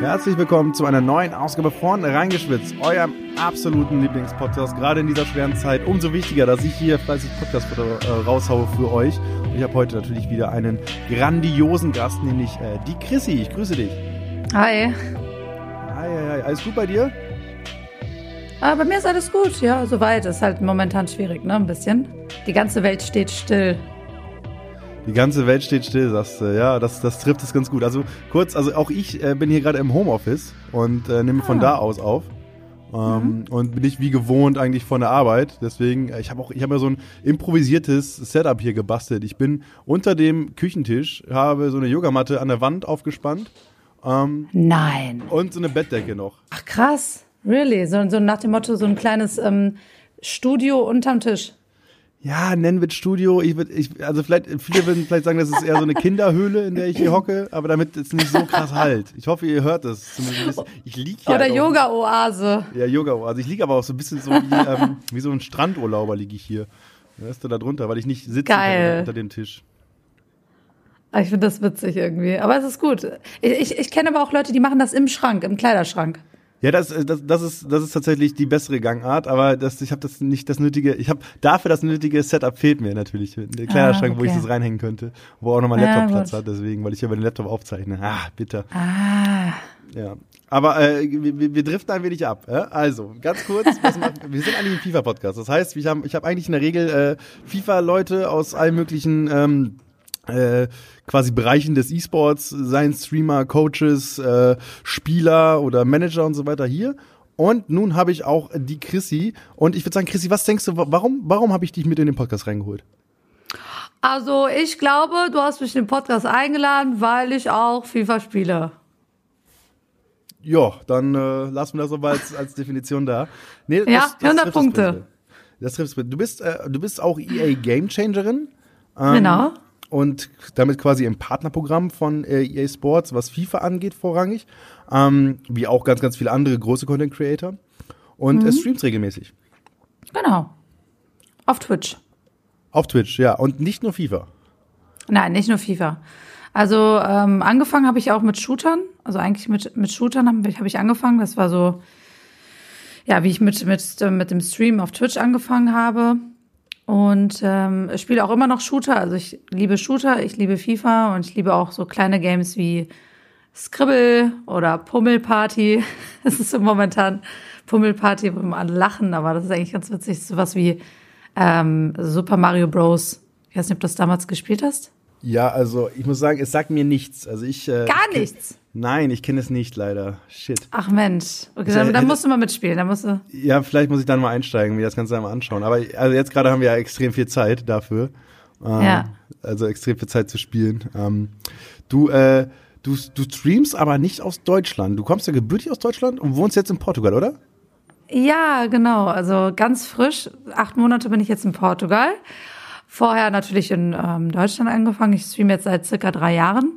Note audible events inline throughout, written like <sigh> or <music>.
Herzlich willkommen zu einer neuen Ausgabe von Reingeschwitzt, eurem absoluten Lieblingspodcast. Gerade in dieser schweren Zeit umso wichtiger, dass ich hier fleißig Podcast äh, raushaue für euch. Und ich habe heute natürlich wieder einen grandiosen Gast, nämlich äh, die Chrissy. Ich grüße dich. Hi. Hi, hi, hi. Alles gut bei dir? Ah, bei mir ist alles gut, ja, soweit. Ist halt momentan schwierig, ne, ein bisschen. Die ganze Welt steht still. Die ganze Welt steht still, sagst du. Ja, das, das trifft es ganz gut. Also kurz, also auch ich äh, bin hier gerade im Homeoffice und äh, nehme von ah. da aus auf. Ähm, mhm. Und bin nicht wie gewohnt eigentlich von der Arbeit. Deswegen, äh, ich habe auch, ich habe ja so ein improvisiertes Setup hier gebastelt. Ich bin unter dem Küchentisch, habe so eine Yogamatte an der Wand aufgespannt. Ähm, Nein. Und so eine Bettdecke noch. Ach krass, really? So, so nach dem Motto, so ein kleines ähm, Studio unterm Tisch. Ja, nennen wir Studio. Ich würd, ich, also vielleicht, viele würden vielleicht sagen, das ist eher so eine Kinderhöhle, in der ich hier hocke, aber damit es nicht so krass halt. Ich hoffe, ihr hört es. Ich lieg hier. Oder halt Yoga-Oase. Ja, Yoga-Oase. Ich liege aber auch so ein bisschen so wie, ähm, wie so ein Strandurlauber liege ich hier. Weißt du, da drunter, weil ich nicht sitze Geil. unter dem Tisch. Ah, ich finde das witzig irgendwie. Aber es ist gut. Ich, ich, ich kenne aber auch Leute, die machen das im Schrank, im Kleiderschrank. Ja, das, das, das, ist, das ist tatsächlich die bessere Gangart, aber das, ich habe das nicht das nötige, ich habe dafür das nötige Setup fehlt mir natürlich. Der Kleiderschrank, ah, okay. wo ich das reinhängen könnte, wo auch nochmal Laptop Platz hat, deswegen, weil ich über den Laptop aufzeichne. Ah, bitter. Ah. Ja. Aber äh, wir, wir driften ein wenig ab. Äh? Also, ganz kurz, <laughs> wir sind eigentlich ein FIFA-Podcast. Das heißt, ich habe ich hab eigentlich in der Regel äh, FIFA-Leute aus allen möglichen ähm, äh, quasi Bereichen des E-Sports, seien Streamer, Coaches, äh, Spieler oder Manager und so weiter hier. Und nun habe ich auch die Chrissy. Und ich würde sagen, Chrissy, was denkst du, warum, warum habe ich dich mit in den Podcast reingeholt? Also ich glaube, du hast mich in den Podcast eingeladen, weil ich auch FIFA spiele. Ja, dann äh, lassen wir das aber als, als Definition da. Nee, das, ja, das 100 Punkte. Das trifft Du bist, äh, du bist auch EA Game Changerin. Ähm, genau und damit quasi im Partnerprogramm von äh, EA Sports, was FIFA angeht, vorrangig, ähm, wie auch ganz, ganz viele andere große Content Creator. Und mhm. es streamt regelmäßig. Genau. Auf Twitch. Auf Twitch, ja. Und nicht nur FIFA. Nein, nicht nur FIFA. Also ähm, angefangen habe ich auch mit Shootern. Also eigentlich mit, mit Shootern habe hab ich angefangen. Das war so, ja, wie ich mit, mit, mit dem Stream auf Twitch angefangen habe. Und ähm, spiele auch immer noch Shooter. Also ich liebe Shooter, ich liebe FIFA und ich liebe auch so kleine Games wie Scribble oder Pummelparty. <laughs> Es ist so momentan Pummelparty, wo wir alle lachen, aber das ist eigentlich ganz witzig. Sowas wie ähm, Super Mario Bros. Ich weiß nicht, ob du das damals gespielt hast. Ja, also ich muss sagen, es sagt mir nichts. Also ich äh, gar nichts. Nein, ich kenne es nicht leider. Shit. Ach Mensch. Okay, dann, dann musst du mal mitspielen. Dann musst du ja, vielleicht muss ich dann mal einsteigen, mir das Ganze einmal anschauen. Aber also jetzt gerade haben wir ja extrem viel Zeit dafür. Ähm, ja. Also extrem viel Zeit zu spielen. Ähm, du, äh, du, du streamst aber nicht aus Deutschland. Du kommst ja gebürtig aus Deutschland und wohnst jetzt in Portugal, oder? Ja, genau. Also ganz frisch. Acht Monate bin ich jetzt in Portugal. Vorher natürlich in ähm, Deutschland angefangen. Ich streame jetzt seit circa drei Jahren.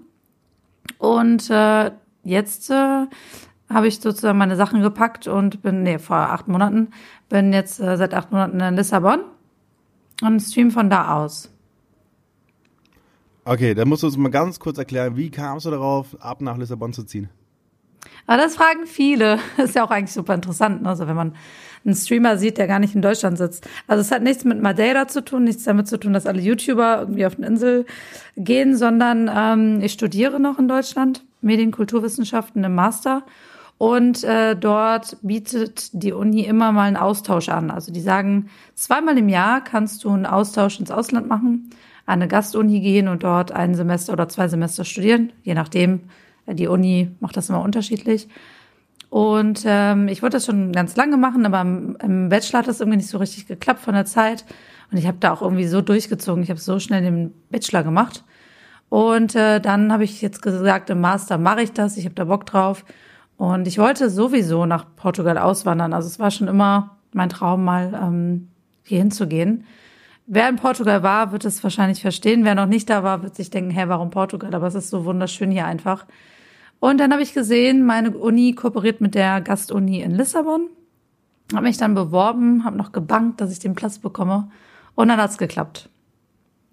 Und äh, jetzt äh, habe ich sozusagen meine Sachen gepackt und bin, nee, vor acht Monaten, bin jetzt äh, seit acht Monaten in Lissabon und stream von da aus. Okay, dann musst du uns mal ganz kurz erklären, wie kamst du darauf, ab nach Lissabon zu ziehen? Aber das fragen viele. <laughs> Das ist ja auch eigentlich super interessant, ne? also wenn man einen Streamer sieht, der gar nicht in Deutschland sitzt. Also es hat nichts mit Madeira zu tun, nichts damit zu tun, dass alle YouTuber irgendwie auf eine Insel gehen, sondern ähm, ich studiere noch in Deutschland Medienkulturwissenschaften im Master und äh, dort bietet die Uni immer mal einen Austausch an. Also die sagen, zweimal im Jahr kannst du einen Austausch ins Ausland machen, an eine Gastuni gehen und dort ein Semester oder zwei Semester studieren, je nachdem. Die Uni macht das immer unterschiedlich. Und ähm, ich wollte das schon ganz lange machen, aber im, im Bachelor hat das irgendwie nicht so richtig geklappt von der Zeit. Und ich habe da auch irgendwie so durchgezogen. Ich habe so schnell den Bachelor gemacht. Und äh, dann habe ich jetzt gesagt, im Master mache ich das. Ich habe da Bock drauf. Und ich wollte sowieso nach Portugal auswandern. Also es war schon immer mein Traum, mal ähm, hier hinzugehen. Wer in Portugal war, wird es wahrscheinlich verstehen. Wer noch nicht da war, wird sich denken, hä, warum Portugal? Aber es ist so wunderschön hier einfach. Und dann habe ich gesehen, meine Uni kooperiert mit der Gastuni in Lissabon. Habe mich dann beworben, habe noch gebankt, dass ich den Platz bekomme. Und dann hat's geklappt.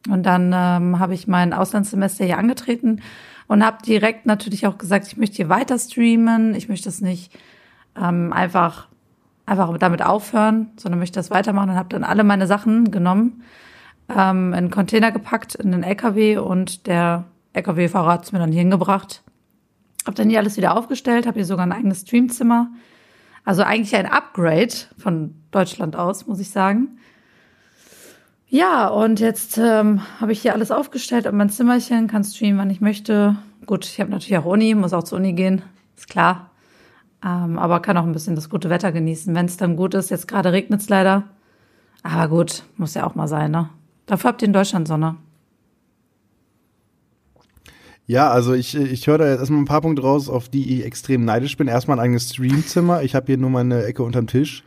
Und dann ähm, habe ich mein Auslandssemester hier angetreten und habe direkt natürlich auch gesagt, ich möchte hier weiter streamen, ich möchte es nicht ähm, einfach einfach damit aufhören, sondern möchte das weitermachen und habe dann alle meine Sachen genommen, ähm, in einen Container gepackt, in den LKW und der LKW-Fahrer hat's mir dann hingebracht. Habe dann hier alles wieder aufgestellt, habe hier sogar ein eigenes Streamzimmer. Also eigentlich ein Upgrade von Deutschland aus, muss ich sagen. Ja, und jetzt ähm, habe ich hier alles aufgestellt auf mein Zimmerchen, kann streamen, wann ich möchte. Gut, ich habe natürlich auch Uni, muss auch zur Uni gehen, ist klar. Ähm, aber kann auch ein bisschen das gute Wetter genießen, wenn es dann gut ist. Jetzt gerade regnet es leider. Aber gut, muss ja auch mal sein, ne? Dafür habt ihr in Deutschland Sonne. Ja, also ich, ich höre da jetzt erstmal ein paar Punkte raus, auf die ich extrem neidisch bin. Erstmal ein eigenes Streamzimmer. Ich habe hier nur meine Ecke unterm Tisch.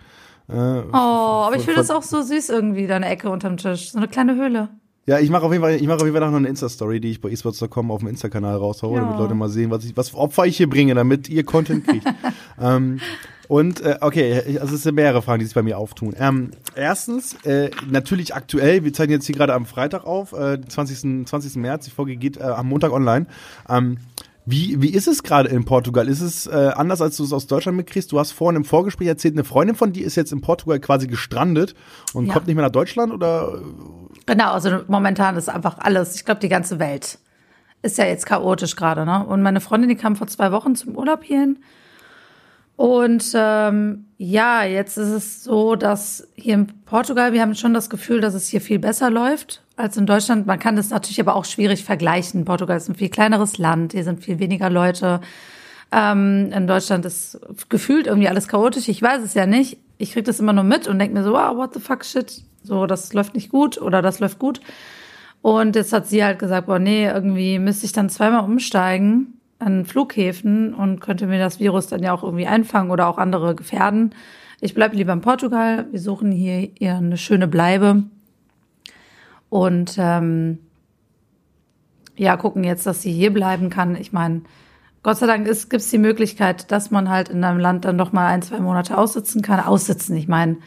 Äh, oh, aber ich finde das auch so süß irgendwie, deine Ecke unterm Tisch. So eine kleine Höhle. Ja, ich mache auf jeden Fall, ich mache auf jeden Fall noch eine Insta-Story, die ich bei esports.com auf dem Insta-Kanal raushaue, ja. damit Leute mal sehen, was ich, was Opfer ich hier bringe, damit ihr Content kriegt. <laughs> ähm, und äh, okay, also es sind mehrere Fragen, die sich bei mir auftun. Ähm, erstens, äh, natürlich aktuell, wir zeigen jetzt hier gerade am Freitag auf, äh, 20. 20. März, die Folge geht äh, am Montag online. Ähm, wie, wie ist es gerade in Portugal? Ist es äh, anders, als du es aus Deutschland mitkriegst? Du hast vorhin im Vorgespräch erzählt, eine Freundin von dir ist jetzt in Portugal quasi gestrandet und ja. kommt nicht mehr nach Deutschland oder? Genau, also momentan ist einfach alles, ich glaube, die ganze Welt ist ja jetzt chaotisch gerade, ne? Und meine Freundin, die kam vor zwei Wochen zum Urlaub hierhin und ähm, ja, jetzt ist es so, dass hier in Portugal, wir haben schon das Gefühl, dass es hier viel besser läuft als in Deutschland. Man kann das natürlich aber auch schwierig vergleichen. Portugal ist ein viel kleineres Land, hier sind viel weniger Leute. Ähm, in Deutschland ist gefühlt irgendwie alles chaotisch. Ich weiß es ja nicht. Ich krieg das immer nur mit und denke mir so, wow, what the fuck shit. So, das läuft nicht gut oder das läuft gut. Und jetzt hat sie halt gesagt, boah, nee, irgendwie müsste ich dann zweimal umsteigen an Flughäfen und könnte mir das Virus dann ja auch irgendwie einfangen oder auch andere gefährden. Ich bleibe lieber in Portugal. Wir suchen hier eher eine schöne Bleibe. Und ähm, ja, gucken jetzt, dass sie hier bleiben kann. Ich meine, Gott sei Dank gibt es die Möglichkeit, dass man halt in einem Land dann noch mal ein, zwei Monate aussitzen kann. Aussitzen, ich meine,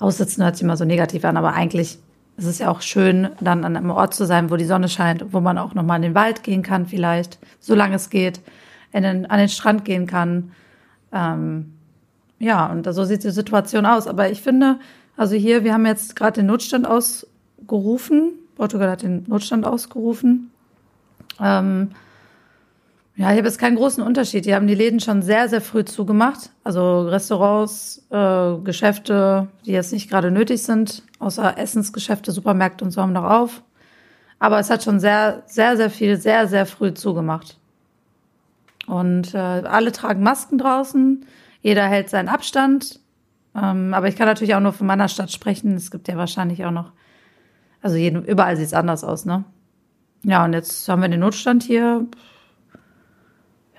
aussitzen hört sich immer so negativ an, aber eigentlich es ist ja auch schön, dann an einem Ort zu sein, wo die Sonne scheint, wo man auch nochmal in den Wald gehen kann, vielleicht, solange es geht, den, an den Strand gehen kann. Ähm, ja, und so sieht die Situation aus. Aber ich finde, also hier, wir haben jetzt gerade den Notstand ausgerufen. Portugal hat den Notstand ausgerufen. Ähm, ja, ich habe jetzt keinen großen Unterschied. Die haben die Läden schon sehr, sehr früh zugemacht. Also Restaurants, äh, Geschäfte, die jetzt nicht gerade nötig sind, außer Essensgeschäfte, Supermärkte und so haben noch auf. Aber es hat schon sehr, sehr, sehr viel, sehr, sehr früh zugemacht. Und äh, alle tragen Masken draußen, jeder hält seinen Abstand. Ähm, aber ich kann natürlich auch nur von meiner Stadt sprechen. Es gibt ja wahrscheinlich auch noch, also jeden, überall sieht es anders aus, ne? Ja, und jetzt haben wir den Notstand hier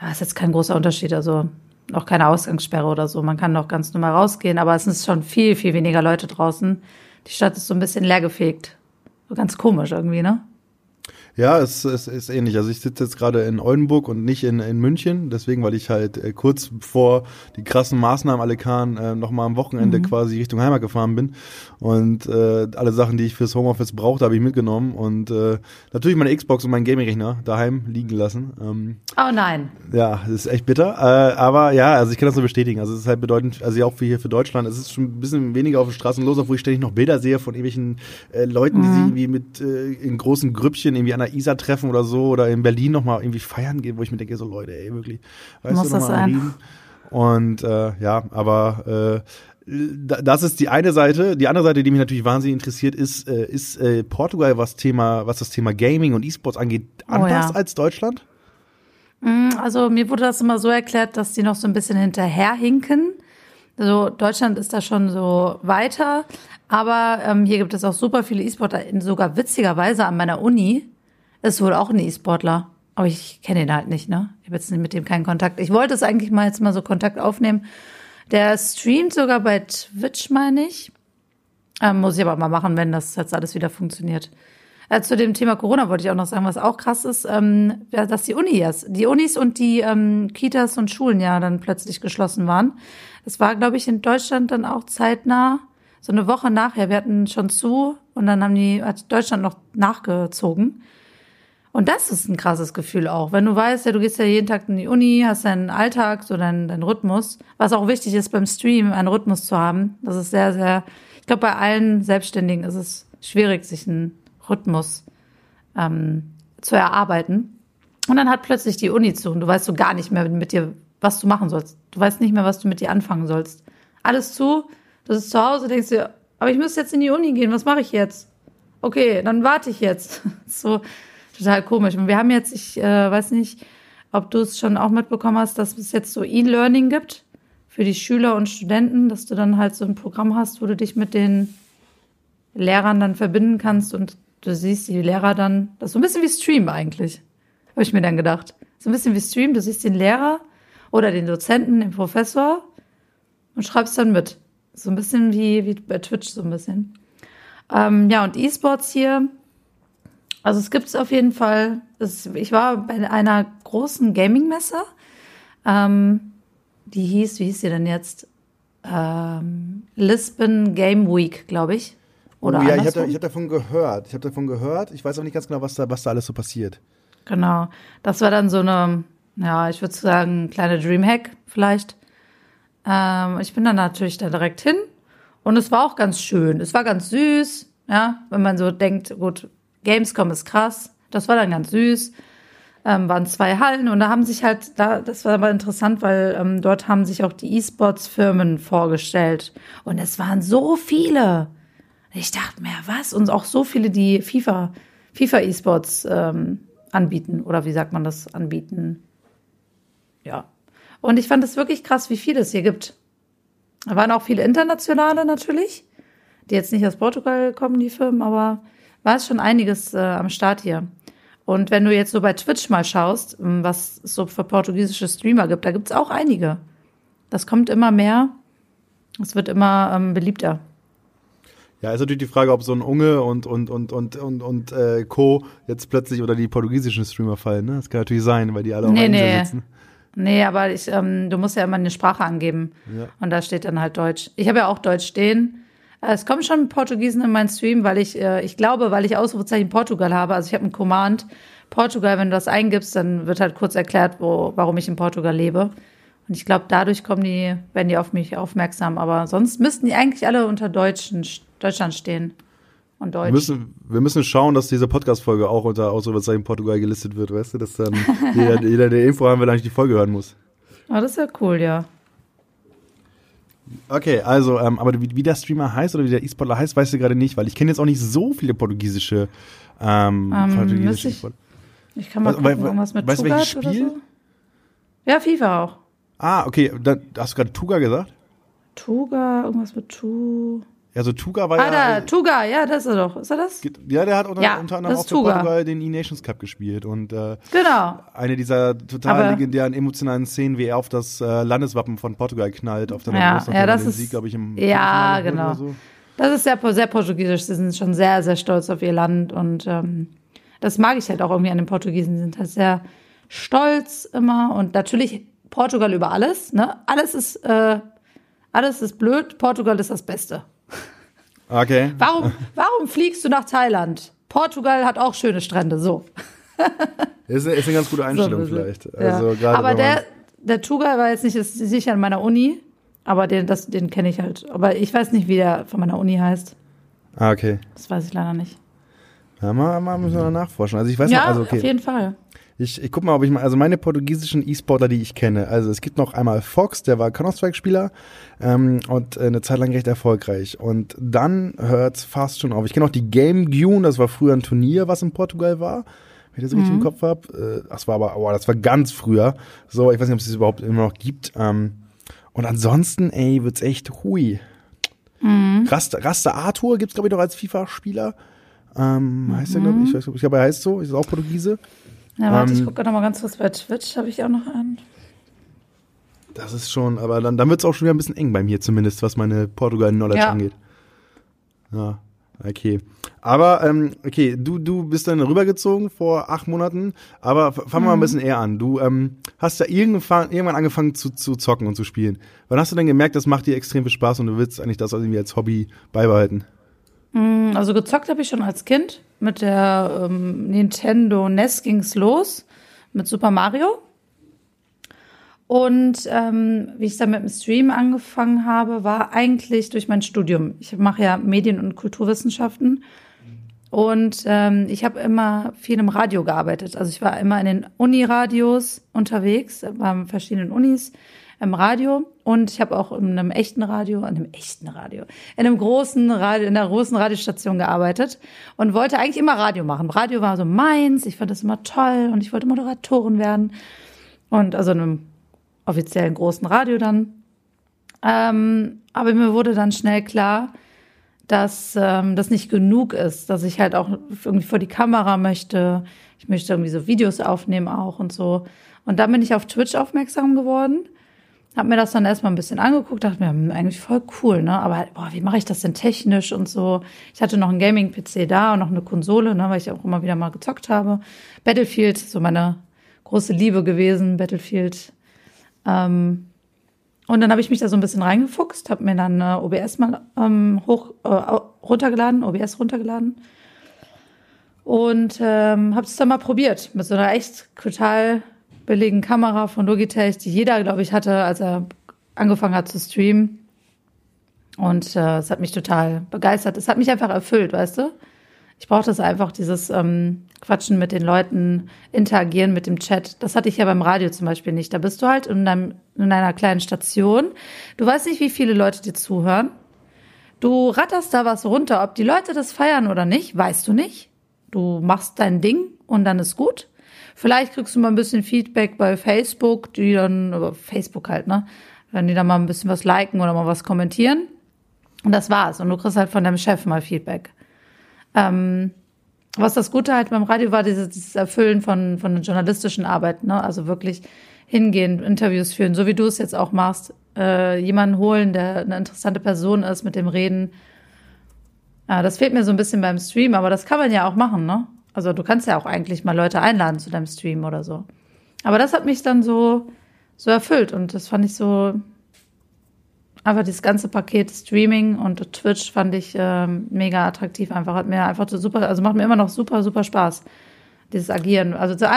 ja, ist jetzt kein großer Unterschied. Also auch keine Ausgangssperre oder so. Man kann noch ganz normal rausgehen, aber es sind schon viel, viel weniger Leute draußen. Die Stadt ist so ein bisschen leergefegt. So ganz komisch irgendwie, ne? Ja, es, es ist ähnlich. Also ich sitze jetzt gerade in Oldenburg und nicht in, in München, deswegen, weil ich halt äh, kurz vor die krassen Maßnahmen alle kann, äh, nochmal am Wochenende mhm. quasi Richtung Heimat gefahren bin. Und äh, alle Sachen, die ich fürs Homeoffice brauchte, habe ich mitgenommen. Und äh, natürlich meine Xbox und mein Gaming-Rechner daheim liegen lassen. Ähm, oh nein. Ja, das ist echt bitter. Äh, aber ja, also ich kann das nur bestätigen. Also es ist halt bedeutend, also auch für hier für Deutschland, es ist schon ein bisschen weniger auf den Straßen los, obwohl ich ständig noch Bilder sehe von irgendwelchen äh, Leuten, mhm. die sich irgendwie mit äh, in großen Grüppchen irgendwie an der Isar treffen oder so oder in Berlin nochmal irgendwie feiern gehen, wo ich mir denke, so Leute, ey, wirklich, weißt Muss du, das sein? Und äh, ja, aber äh, das ist die eine Seite. Die andere Seite, die mich natürlich wahnsinnig interessiert, ist, äh, ist äh, Portugal, was Thema, was das Thema Gaming und E-Sports angeht, anders oh, ja. als Deutschland? Mm, also mir wurde das immer so erklärt, dass die noch so ein bisschen hinterherhinken. Also Deutschland ist da schon so weiter, aber ähm, hier gibt es auch super viele E-Sportler, sogar witzigerweise an meiner Uni ist wohl auch ein E-Sportler. Aber ich kenne ihn halt nicht, ne? Ich habe jetzt mit dem keinen Kontakt. Ich wollte es eigentlich mal jetzt mal so Kontakt aufnehmen. Der streamt sogar bei Twitch, meine ich. Ähm, muss ich aber mal machen, wenn das jetzt alles wieder funktioniert. Äh, zu dem Thema Corona wollte ich auch noch sagen, was auch krass ist, ähm, dass die Unis, die Unis und die ähm, Kitas und Schulen ja dann plötzlich geschlossen waren. Das war, glaube ich, in Deutschland dann auch zeitnah, so eine Woche nachher. Wir hatten schon zu und dann haben die, hat Deutschland noch nachgezogen. Und das ist ein krasses Gefühl auch. Wenn du weißt, ja, du gehst ja jeden Tag in die Uni, hast deinen Alltag, so deinen, deinen Rhythmus. Was auch wichtig ist beim Stream, einen Rhythmus zu haben. Das ist sehr, sehr, ich glaube, bei allen Selbstständigen ist es schwierig, sich einen Rhythmus ähm, zu erarbeiten. Und dann hat plötzlich die Uni zu und du weißt so gar nicht mehr mit dir, was du machen sollst. Du weißt nicht mehr, was du mit dir anfangen sollst. Alles zu, du bist zu Hause, denkst dir, aber ich müsste jetzt in die Uni gehen, was mache ich jetzt? Okay, dann warte ich jetzt. <laughs> So, total komisch. Und wir haben jetzt, ich äh, weiß nicht, ob du es schon auch mitbekommen hast, dass es jetzt so E-Learning gibt für die Schüler und Studenten, dass du dann halt so ein Programm hast, wo du dich mit den Lehrern dann verbinden kannst und du siehst die Lehrer dann, das ist so ein bisschen wie Stream eigentlich, habe ich mir dann gedacht. So ein bisschen wie Stream, du siehst den Lehrer oder den Dozenten, den Professor und schreibst dann mit. So ein bisschen wie, wie bei Twitch so ein bisschen. Ähm, ja, und E-Sports hier, also es gibt es auf jeden Fall. Es, ich war bei einer großen Gaming-Messe. Ähm, die hieß, wie hieß sie denn jetzt? Ähm, Lisbon Game Week, glaube ich. Oder oh, ja, ich habe hab davon gehört. Ich habe davon gehört. Ich weiß auch nicht ganz genau, was da, was da alles so passiert. Genau. Das war dann so eine, ja, ich würde sagen, kleine Dreamhack vielleicht. Ähm, ich bin dann natürlich da direkt hin und es war auch ganz schön. Es war ganz süß, ja, wenn man so denkt, gut, Gamescom ist krass. Das war dann ganz süß. Ähm, waren zwei Hallen und da haben sich halt, da, das war aber interessant, weil ähm, dort haben sich auch die E-Sports-Firmen vorgestellt. Und es waren so viele. Ich dachte mir, was? Und auch so viele, die FIFA, FIFA E-Sports ähm, anbieten. Oder wie sagt man das? Anbieten. Ja. Und ich fand es wirklich krass, wie viele es hier gibt. Da waren auch viele internationale natürlich, die jetzt nicht aus Portugal kommen, die Firmen, aber war es schon einiges äh, am Start hier. Und wenn du jetzt so bei Twitch mal schaust, ähm, was es so für portugiesische Streamer gibt, da gibt es auch einige. Das kommt immer mehr. Es wird immer ähm, beliebter. Ja, ist natürlich die Frage, ob so ein Unge und und und und und und äh, Co. jetzt plötzlich oder die portugiesischen Streamer fallen. Ne? Das kann natürlich sein, weil die alle auf nee, nee. sitzen. Nee, aber ich, ähm, du musst ja immer eine Sprache angeben. Ja. Und da steht dann halt Deutsch. Ich habe ja auch Deutsch stehen. Es kommen schon Portugiesen in meinen Stream, weil ich, äh, ich glaube, weil ich Ausrufezeichen Portugal habe. Also ich habe einen Command Portugal, wenn du das eingibst, dann wird halt kurz erklärt, wo, warum ich in Portugal lebe. Und ich glaube, dadurch kommen die, werden die auf mich aufmerksam. Aber sonst müssten die eigentlich alle unter Deutschen, Deutschland stehen. Und Deutsch. Wir müssen, wir müssen schauen, dass diese Podcast-Folge auch unter Ausrufezeichen Portugal gelistet wird, weißt du, dass dann jeder, jeder, der Info haben will, eigentlich die Folge hören muss. Oh, das ist ja cool, ja. Okay, also, ähm, aber wie, wie der Streamer heißt oder wie der E-Sportler heißt, weißt du gerade nicht, weil ich kenne jetzt auch nicht so viele portugiesische, ähm, ähm portugiesische ich, ich kann mal gucken, weil, irgendwas mit weißt, Tugat Spiel? oder so. Ja, FIFA auch. Ah, okay, dann hast du gerade Tuga gesagt? Tuga, irgendwas mit Tu. Ja, so Tuga war ah, ja. Ah, da, Tuga, ja, das ist er doch. Ist er das? Ja, der hat unter, ja, unter anderem auch für Portugal den E-Nations Cup gespielt. Und äh, genau. eine dieser total Aber legendären emotionalen Szenen, wie er auf das äh, Landeswappen von Portugal knallt, auf der ja, ja, das den ist, Sieg, glaube ich, im Ja, genau. So. Das ist sehr, sehr portugiesisch. Sie sind schon sehr, sehr stolz auf ihr Land. Und ähm, das mag ich halt auch irgendwie an den Portugiesen. Sie sind halt sehr stolz immer. Und natürlich Portugal über alles. Ne? Alles ist, äh, alles ist blöd. Portugal ist das Beste. Okay. Warum, warum fliegst du nach Thailand? Portugal hat auch schöne Strände, so. <laughs> ist, eine, ist eine ganz gute Einstellung so, vielleicht. Also, ja. aber der, der Tuga war jetzt nicht ist sicher an meiner Uni, aber den, das, den kenne ich halt. Aber ich weiß nicht, wie der von meiner Uni heißt. Ah, okay. Das weiß ich leider nicht. Ja, mal, mal müssen wir nachforschen. Also ich weiß ja, noch, also okay. auf jeden Fall. Ich, ich guck mal, ob ich mal, also meine portugiesischen E-Sportler, die ich kenne, also es gibt noch einmal Fox, der war Counter-Strike-Spieler ähm, und äh, eine Zeit lang recht erfolgreich. Und dann hört's fast schon auf. Ich kenne auch die Game Gune, das war früher ein Turnier, was in Portugal war, wenn ich das mhm. richtig im mhm. Kopf habe. Äh, das war aber, oh, das war ganz früher. So, ich weiß nicht, ob es das überhaupt immer noch gibt. Ähm, und ansonsten, ey, wird's echt hui. Mhm. Raster, Raster Arthur gibt's glaube ich, noch als FIFA-Spieler. Ähm, heißt mhm. er, glaube ich, ich weiß, ich glaube, er heißt so, ist auch Portugiese. Ja, warte, ähm, ich gucke noch mal ganz kurz bei Twitch, habe ich auch noch einen. Das ist schon, aber dann, dann wird es auch schon wieder ein bisschen eng bei mir zumindest, was meine Portugal-Knowledge ja. angeht. Ja, okay. Aber, ähm, okay, du, du bist dann rübergezogen vor acht Monaten, aber fangen wir mal ein mhm. bisschen eher an. Du ähm, hast ja irgendwann, irgendwann angefangen zu, zu zocken und zu spielen. Wann hast du denn gemerkt, das macht dir extrem viel Spaß und du willst eigentlich das irgendwie als Hobby beibehalten? Mm, also gezockt habe ich schon als Kind. Mit der ähm, Nintendo NES ging's los. Mit Super Mario. Und ähm, wie ich dann mit dem Stream angefangen habe, war eigentlich durch mein Studium. Ich mache ja Medien- und Kulturwissenschaften. Und ähm, ich habe immer viel im Radio gearbeitet. Also ich war immer in den Uniradios unterwegs, war in verschiedenen Unis im Radio und ich habe auch in einem echten Radio, in einem echten Radio, in einem großen Radio, in einer großen Radiostation gearbeitet und wollte eigentlich immer Radio machen. Radio war so meins, ich fand das immer toll und ich wollte Moderatorin werden und also in einem offiziellen großen Radio dann. Ähm, aber mir wurde dann schnell klar, dass ähm, das nicht genug ist, dass ich halt auch irgendwie vor die Kamera möchte. Ich möchte irgendwie so Videos aufnehmen auch und so. Und dann bin ich auf Twitch aufmerksam geworden, habe mir das dann erstmal ein bisschen angeguckt, dachte mir, hm, eigentlich voll cool, ne? Aber boah, wie mache ich das denn technisch und so? Ich hatte noch einen Gaming-PC da und noch eine Konsole, ne, weil ich auch immer wieder mal gezockt habe. Battlefield, so meine große Liebe gewesen, Battlefield. Ähm, und dann habe ich mich da so ein bisschen reingefuchst, habe mir dann äh, OBS mal ähm, hoch äh, runtergeladen, OBS runtergeladen und ähm, habe es dann mal probiert mit so einer echt total billigen Kamera von Logitech, die jeder, glaube ich, hatte, als er angefangen hat zu streamen. Und äh, es hat mich total begeistert. Es hat mich einfach erfüllt, weißt du? Ich brauchte es einfach, dieses ähm, Quatschen mit den Leuten, interagieren mit dem Chat. Das hatte ich ja beim Radio zum Beispiel nicht. Da bist du halt in, deinem, in einer kleinen Station. Du weißt nicht, wie viele Leute dir zuhören. Du ratterst da was runter. Ob die Leute das feiern oder nicht, weißt du nicht. Du machst dein Ding und dann ist gut. Vielleicht kriegst du mal ein bisschen Feedback bei Facebook, die dann, aber Facebook halt, ne? Wenn die dann mal ein bisschen was liken oder mal was kommentieren. Und das war's. Und du kriegst halt von deinem Chef mal Feedback. Ähm, was das Gute halt beim Radio war, dieses, dieses Erfüllen von, von journalistischen Arbeit, ne? Also wirklich hingehen, Interviews führen, so wie du es jetzt auch machst, äh, jemanden holen, der eine interessante Person ist, mit dem reden. Ja, das fehlt mir so ein bisschen beim Stream, aber das kann man ja auch machen, ne? Also du kannst ja auch eigentlich mal Leute einladen zu deinem Stream oder so. Aber das hat mich dann so, so erfüllt und das fand ich so, aber dieses ganze Paket Streaming und Twitch fand ich ähm, mega attraktiv einfach. Hat mir einfach so super, also macht mir immer noch super, super Spaß. Dieses Agieren. Also zu,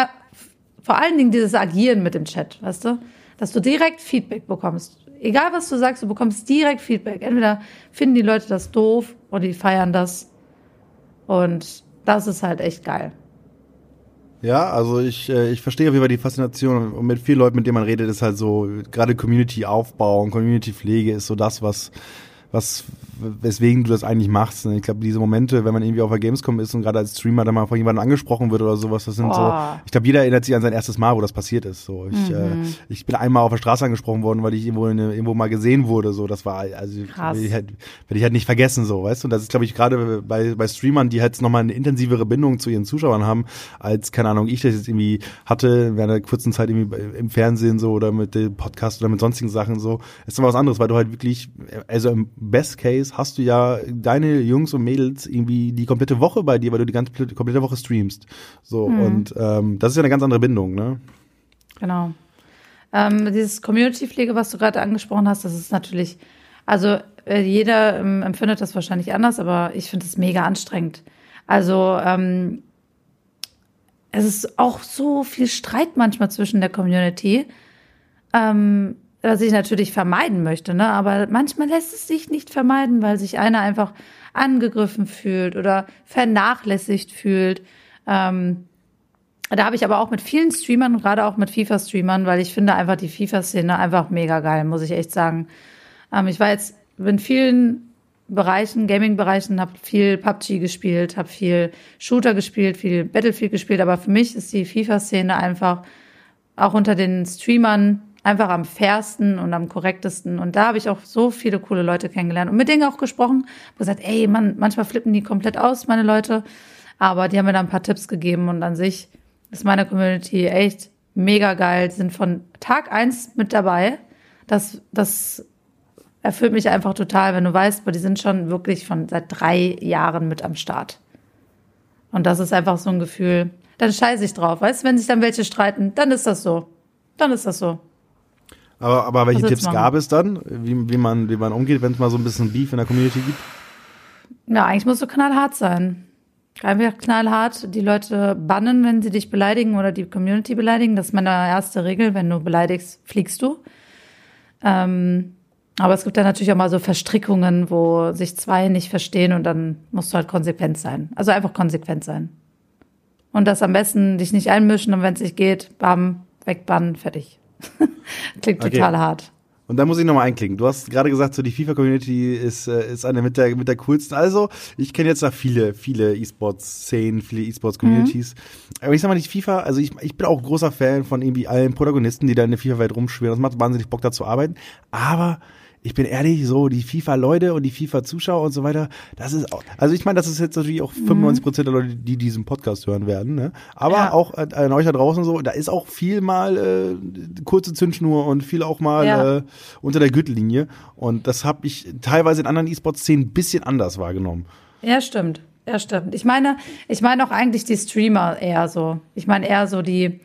vor allen Dingen dieses Agieren mit dem Chat, weißt du? Dass du direkt Feedback bekommst. Egal was du sagst, du bekommst direkt Feedback. Entweder finden die Leute das doof oder die feiern das. Und das ist halt echt geil. Ja, also ich, äh, ich verstehe auf jeden Fall die Faszination und mit vielen Leuten, mit denen man redet, ist halt so, gerade Community-Aufbau und Community-Pflege ist so das, was, was, weswegen du das eigentlich machst. Ne? Ich glaube, diese Momente, wenn man irgendwie auf der Gamescom ist und gerade als Streamer da mal von jemandem angesprochen wird oder sowas, das sind oh. so, ich glaube, jeder erinnert sich an sein erstes Mal, wo das passiert ist. So, ich, äh, mhm. äh, ich bin einmal auf der Straße angesprochen worden, weil ich irgendwo, eine, irgendwo mal gesehen wurde. So, das war, also Krass. ich halt, werde ich halt nicht vergessen, so, weißt du. Und das ist, glaube ich, gerade bei, bei Streamern, die halt nochmal eine intensivere Bindung zu ihren Zuschauern haben, als, keine Ahnung, ich das jetzt irgendwie hatte, während der kurzen Zeit irgendwie im Fernsehen so oder mit dem Podcast oder mit sonstigen Sachen so, ist immer was anderes, weil du halt wirklich, also im Best Case hast du ja deine Jungs und Mädels irgendwie die komplette Woche bei dir, weil du die ganze die komplette Woche streamst. So mhm. und ähm, das ist ja eine ganz andere Bindung, ne? Genau. Ähm, dieses Community-Pflege, was du gerade angesprochen hast, das ist natürlich, also äh, jeder ähm, empfindet das wahrscheinlich anders, aber ich finde es mega anstrengend. Also ähm, es ist auch so viel Streit manchmal zwischen der Community. Ähm, was ich natürlich vermeiden möchte, ne? Aber manchmal lässt es sich nicht vermeiden, weil sich einer einfach angegriffen fühlt oder vernachlässigt fühlt. Ähm, da habe ich aber auch mit vielen Streamern, gerade auch mit FIFA-Streamern, weil ich finde einfach die FIFA-Szene einfach mega geil, muss ich echt sagen. Ähm, ich war jetzt in vielen Bereichen, Gaming-Bereichen, habe viel PUBG gespielt, habe viel Shooter gespielt, viel Battlefield gespielt, aber für mich ist die FIFA-Szene einfach auch unter den Streamern einfach am fairsten und am korrektesten. Und da habe ich auch so viele coole Leute kennengelernt und mit denen auch gesprochen, wo gesagt, ey, man, manchmal flippen die komplett aus, meine Leute. Aber die haben mir da ein paar Tipps gegeben und an sich ist meine Community echt mega geil. Sind von Tag eins mit dabei. Das, das erfüllt mich einfach total, wenn du weißt, die sind schon wirklich von seit drei Jahren mit am Start. Und das ist einfach so ein Gefühl, dann scheiße ich drauf. Weißt wenn sich dann welche streiten, dann ist das so. Dann ist das so. Aber, aber welche Tipps gab es dann, wie, wie, man, wie man umgeht, wenn es mal so ein bisschen Beef in der Community gibt? Ja, eigentlich musst du knallhart sein. Einfach knallhart die Leute bannen, wenn sie dich beleidigen oder die Community beleidigen. Das ist meine erste Regel. Wenn du beleidigst, fliegst du. Ähm, aber es gibt ja natürlich auch mal so Verstrickungen, wo sich zwei nicht verstehen und dann musst du halt konsequent sein. Also einfach konsequent sein. Und das am besten dich nicht einmischen und wenn es nicht geht, bam, wegbannen, fertig. <laughs> Klingt okay. total hart. Und da muss ich nochmal einklicken. Du hast gerade gesagt, so die FIFA-Community ist, äh, ist eine mit der, mit der coolsten. Also, ich kenne jetzt da viele, viele E-Sports-Szenen, viele E-Sports-Communities. Mhm. Aber ich sag mal, die FIFA, also ich, ich bin auch großer Fan von irgendwie allen Protagonisten, die da in der FIFA-Welt rumschwirren. Das macht wahnsinnig Bock, da zu arbeiten. Aber ich bin ehrlich, so die FIFA-Leute und die FIFA-Zuschauer und so weiter, das ist auch, also ich meine, das ist jetzt natürlich auch 95 Prozent der Leute, die diesen Podcast hören werden, ne? Aber ja. auch an, an euch da draußen so, da ist auch viel mal äh, kurze Zündschnur und viel auch mal ja. äh, unter der Gürtellinie. Und das habe ich teilweise in anderen E-Sport-Szenen ein bisschen anders wahrgenommen. Ja, stimmt. Ja, stimmt. Ich meine, ich meine auch eigentlich die Streamer eher so. Ich meine eher so die,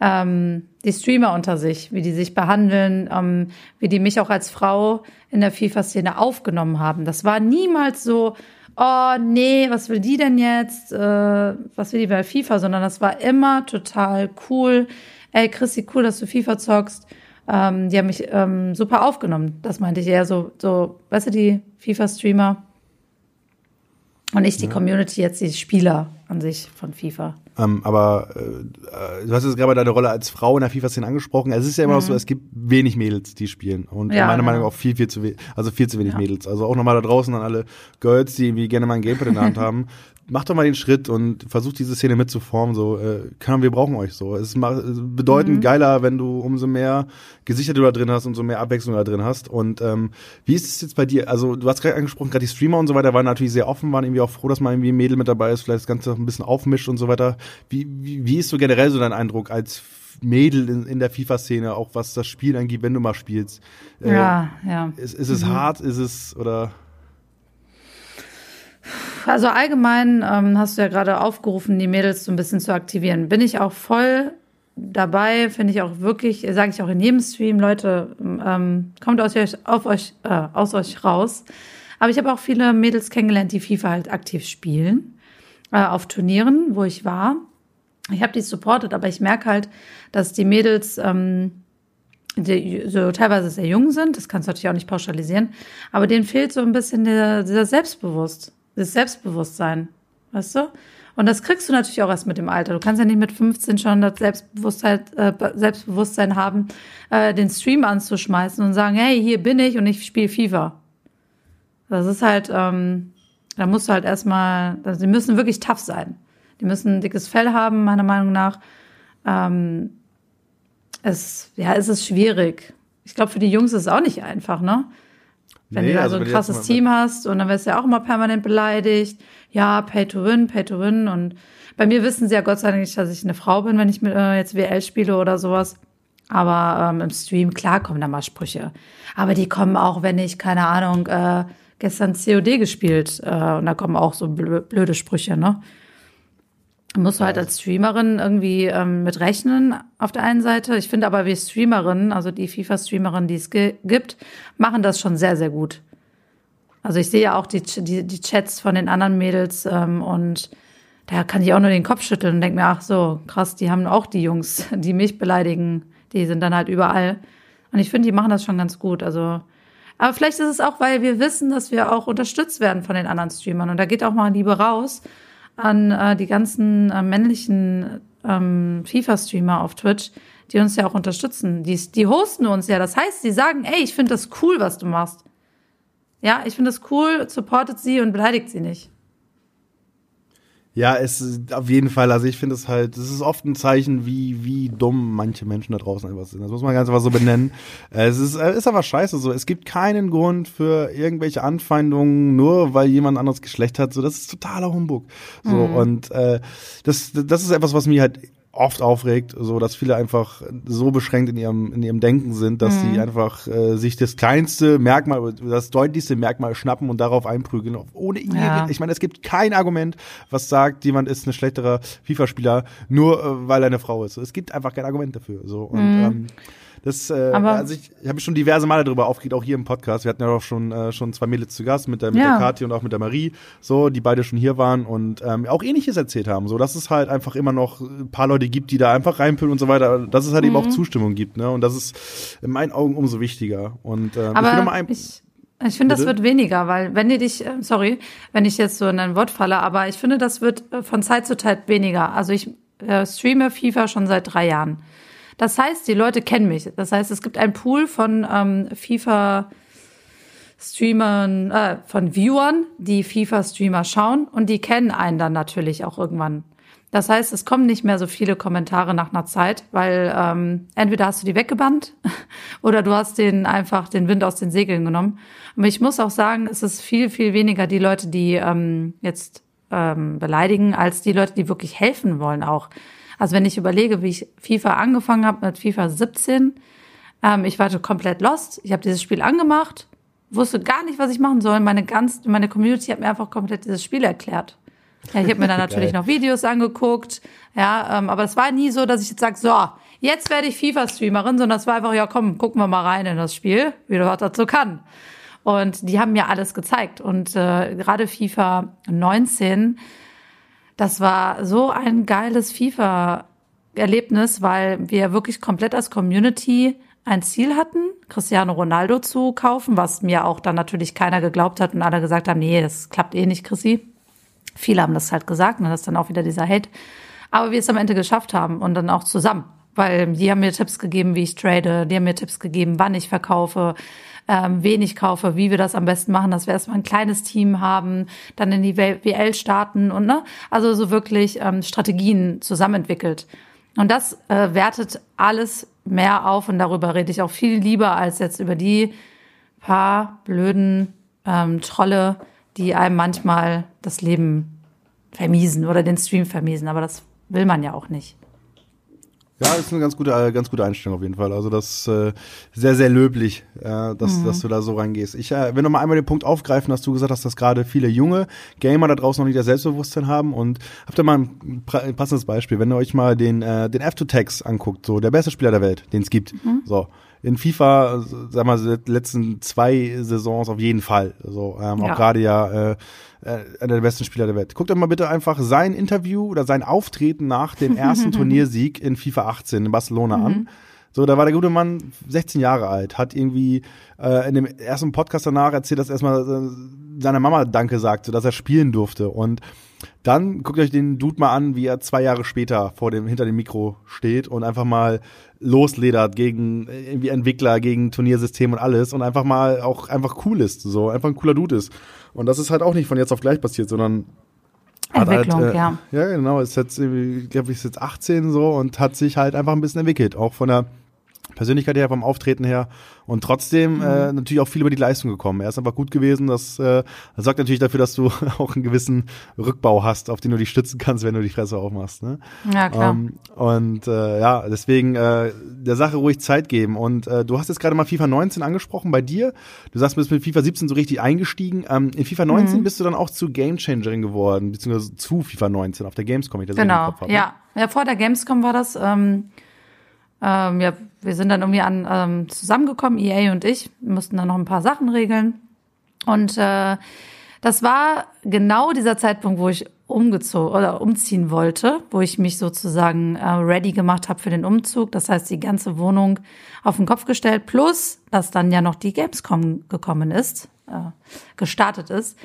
ähm, die Streamer unter sich, wie die sich behandeln, ähm, wie die mich auch als Frau in der FIFA-Szene aufgenommen haben. Das war niemals so, oh nee, was will die denn jetzt? Äh, was will die bei FIFA? Sondern das war immer total cool. Ey, Christi, cool, dass du FIFA zockst. Ähm, die haben mich ähm, super aufgenommen. Das meinte ich eher so, so, weißt du, die FIFA-Streamer. Und nicht die ja. Community, jetzt die Spieler an sich von FIFA. Ähm, aber äh, du hast jetzt gerade deine Rolle als Frau in der FIFA-Szene angesprochen. Es ist ja immer mhm. noch so, mhm. es gibt wenig Mädels, die spielen. Und ja, meiner genau. Meinung nach auch viel, viel zu wenig, also viel zu wenig ja. Mädels. Also auch nochmal da draußen an alle Girls, die irgendwie gerne mal ein Gamepad in der Hand <laughs> haben macht doch mal den Schritt und versucht diese Szene mitzuformen. So, äh, kann, wir brauchen euch so. Es ist bedeutend mhm. geiler, wenn du umso mehr Gesichter du da drin hast, umso mehr Abwechslung da drin hast. Und ähm, wie ist es jetzt bei dir? Also du hast gerade angesprochen, gerade die Streamer und so weiter waren natürlich sehr offen, waren irgendwie auch froh, dass mal irgendwie ein Mädel mit dabei ist, vielleicht das Ganze ein bisschen aufmischt und so weiter. Wie, wie, wie ist so generell so dein Eindruck als Mädel in, in der FIFA-Szene, auch was das Spiel angeht, wenn du mal spielst? Äh, ja, ja. Ist, ist es mhm. hart? Ist es oder? Also allgemein ähm, hast du ja gerade aufgerufen, die Mädels so ein bisschen zu aktivieren. Bin ich auch voll dabei, finde ich auch wirklich, sage ich auch in jedem Stream, Leute, ähm, kommt aus euch, auf euch, äh, aus euch raus. Aber ich habe auch viele Mädels kennengelernt, die FIFA halt aktiv spielen, äh, auf Turnieren, wo ich war. Ich habe die supportet, aber ich merke halt, dass die Mädels ähm, die so teilweise sehr jung sind, das kannst du natürlich auch nicht pauschalisieren, aber denen fehlt so ein bisschen der, dieser Selbstbewusst, das Selbstbewusstsein, weißt du? Und das kriegst du natürlich auch erst mit dem Alter. Du kannst ja nicht mit 15 schon das Selbstbewusstsein, äh, Selbstbewusstsein haben, äh, den Stream anzuschmeißen und sagen, hey, hier bin ich und ich spiele FIFA. Das ist halt, ähm, da musst du halt erstmal, also die müssen wirklich tough sein. Die müssen ein dickes Fell haben, meiner Meinung nach. Ähm, es, ja, es ist schwierig. Ich glaube, für die Jungs ist es auch nicht einfach, ne? Wenn nee, du da also so ein krasses Team hast und dann wirst du ja auch immer permanent beleidigt. Ja, Pay to Win, Pay to Win. Und bei mir wissen sie ja Gott sei Dank nicht, dass ich eine Frau bin, wenn ich mit, äh, jetzt WL spiele oder sowas. Aber ähm, im Stream, klar, kommen da mal Sprüche. Aber die kommen auch, wenn ich, keine Ahnung, äh, gestern COD gespielt äh, und da kommen auch so blöde Sprüche, ne? Musst halt als Streamerin irgendwie ähm, mit rechnen auf der einen Seite. Ich finde aber, wir Streamerinnen, also die FIFA-Streamerinnen, die es gibt, machen das schon sehr, sehr gut. Also ich sehe ja auch die, die, die Chats von den anderen Mädels ähm, und da kann ich auch nur den Kopf schütteln und denke mir, ach so, krass, die haben auch die Jungs, <laughs> die mich beleidigen, die sind dann halt überall. Und ich finde, die machen das schon ganz gut. Also, aber vielleicht ist es auch, weil wir wissen, dass wir auch unterstützt werden von den anderen Streamern. Und da geht auch mal Liebe raus an äh, die ganzen äh, männlichen ähm, FIFA-Streamer auf Twitch, die uns ja auch unterstützen. Die, die hosten uns ja. Das heißt, sie sagen, ey, ich finde das cool, was du machst. Ja, ich finde das cool, supportet sie und beleidigt sie nicht. Ja, es ist auf jeden Fall, also ich finde es halt, es ist oft ein Zeichen, wie, wie dumm manche Menschen da draußen einfach sind. Das muss man ganz einfach so benennen. <laughs> es ist, ist aber scheiße so. Es gibt keinen Grund für irgendwelche Anfeindungen, nur weil jemand anderes Geschlecht hat. So, das ist totaler Humbug. So, mhm. und äh, das, das ist etwas, was mir halt oft aufregt, so dass viele einfach so beschränkt in ihrem in ihrem Denken sind, dass mhm. sie einfach äh, sich das kleinste Merkmal, das deutlichste Merkmal schnappen und darauf einprügeln, ohne ja. ich meine, es gibt kein Argument, was sagt, jemand ist ein schlechterer FIFA-Spieler, nur äh, weil er eine Frau ist. Es gibt einfach kein Argument dafür. So und mhm. ähm, Das, äh, Aber- also ich, ich habe schon diverse Male darüber aufgeregt, auch hier im Podcast. Wir hatten ja auch schon, äh, schon zwei Mädels zu Gast mit der, mit Ja. der Kathi und auch mit der Marie, so, die beide schon hier waren und ähm, auch ähnliches erzählt haben. So, dass es halt einfach immer noch ein paar Leute gibt, die da einfach reinpüllen und so weiter, dass es halt Mhm. eben auch Zustimmung gibt, ne? Und das ist in meinen Augen umso wichtiger. Und ähm, ich will noch Aber mal ein, ich, ich finde, das wird weniger, weil wenn die dich, äh, sorry, wenn ich jetzt so in ein Wort falle, aber ich finde, das wird äh, von Zeit zu Zeit weniger. Also ich äh, streame FIFA schon seit drei Jahren. Das heißt, die Leute kennen mich. Das heißt, es gibt einen Pool von ähm, FIFA Streamern, äh, von Viewern, die FIFA-Streamer schauen und die kennen einen dann natürlich auch irgendwann. Das heißt, es kommen nicht mehr so viele Kommentare nach einer Zeit, weil ähm, entweder hast du die weggebannt <laughs> oder du hast den einfach den Wind aus den Segeln genommen. Aber ich muss auch sagen, es ist viel, viel weniger die Leute, die ähm, jetzt ähm, beleidigen, als die Leute, die wirklich helfen wollen auch. Also wenn ich überlege, wie ich FIFA angefangen habe mit FIFA 17, ähm, ich war komplett lost. Ich habe dieses Spiel angemacht, wusste gar nicht, was ich machen soll. Meine ganz, meine Community hat mir einfach komplett dieses Spiel erklärt. Ja, ich habe mir dann <laughs> natürlich noch Videos angeguckt, ja, ähm, aber es war nie so, dass ich jetzt sage, so, jetzt werde ich FIFA-Streamerin, sondern es war einfach, ja, komm, gucken wir mal rein in das Spiel, wie du was dazu kann. Und die haben mir alles gezeigt. Und äh, gerade FIFA 19, das war so ein geiles FIFA-Erlebnis, weil wir wirklich komplett als Community ein Ziel hatten, Cristiano Ronaldo zu kaufen, was mir auch dann natürlich keiner geglaubt hat und alle gesagt haben, nee, das klappt eh nicht, Chrissy. Viele haben das halt gesagt, und das ist dann auch wieder dieser Hate. Aber wir es am Ende geschafft haben und dann auch zusammen. Weil die haben mir Tipps gegeben, wie ich trade, die haben mir Tipps gegeben, wann ich verkaufe, ähm, wen ich kaufe, wie wir das am besten machen, dass wir erstmal ein kleines Team haben, dann in die WL starten und ne, also so wirklich ähm, Strategien zusammenentwickelt. Und das äh, wertet alles mehr auf und darüber rede ich auch viel lieber als jetzt über die paar blöden ähm, Trolle, die einem manchmal das Leben vermiesen oder den Stream vermiesen. Aber das will man ja auch nicht. Ja, ist eine ganz gute, äh, ganz gute Einstellung auf jeden Fall. Also das ist äh, sehr, sehr löblich, äh, dass, Mhm. dass du da so reingehst. Ich äh, will noch mal einmal den Punkt aufgreifen, dass du gesagt hast, dass gerade viele junge Gamer da draußen noch nicht das Selbstbewusstsein haben. Und habt ihr mal ein ein passendes Beispiel, wenn ihr euch mal den, äh, den F2Tax anguckt, so der beste Spieler der Welt, den es gibt. Mhm. So. In FIFA, sag mal, die letzten zwei Saisons auf jeden Fall. So, ähm, auch Ja. gerade ja äh, einer der besten Spieler der Welt. Guckt euch mal bitte einfach sein Interview oder sein Auftreten nach dem <laughs> ersten Turniersieg in FIFA 18 in Barcelona an. So, da war der gute Mann 16 Jahre alt, hat irgendwie äh, in dem ersten Podcast danach erzählt, dass er erstmal äh, seiner Mama Danke sagte, dass er spielen durfte. Und dann guckt euch den Dude mal an, wie er zwei Jahre später vor dem, hinter dem Mikro steht und einfach mal losledert gegen äh, irgendwie Entwickler, gegen Turniersystem und alles und einfach mal auch einfach cool ist, so einfach ein cooler Dude ist. Und das ist halt auch nicht von jetzt auf gleich passiert, sondern hat Entwicklung, halt, äh, ja. Ja, genau, ist jetzt, irgendwie, ich glaube, ist jetzt 18 so und hat sich halt einfach ein bisschen entwickelt, auch von der Persönlichkeit her, vom Auftreten her und trotzdem äh, Mhm. natürlich auch viel über die Leistung gekommen. Er ist einfach gut gewesen, das, äh, das sorgt natürlich dafür, dass du <laughs> auch einen gewissen Rückbau hast, auf den du dich stützen kannst, wenn du die Fresse aufmachst. Ne? Ja, klar. Ähm, und äh, ja, deswegen äh, der Sache ruhig Zeit geben. Und äh, du hast jetzt gerade mal FIFA 19 angesprochen bei dir. Du sagst, du bist mit FIFA 17 so richtig eingestiegen. Ähm, in FIFA 19 Mhm. bist du dann auch zu Gamechangerin geworden, beziehungsweise zu FIFA 19 auf der Gamescom. ich das Genau, Kopf hab, ne? ja. Ja, vor der Gamescom war das. Ähm, ähm, ja, wir sind dann irgendwie an ähm, zusammengekommen, EA und ich, mussten dann noch ein paar Sachen regeln. Und äh, das war genau dieser Zeitpunkt, wo ich umgezogen oder umziehen wollte, wo ich mich sozusagen äh, ready gemacht habe für den Umzug. Das heißt, die ganze Wohnung auf den Kopf gestellt, plus dass dann ja noch die Gamescom gekommen ist, äh, gestartet ist.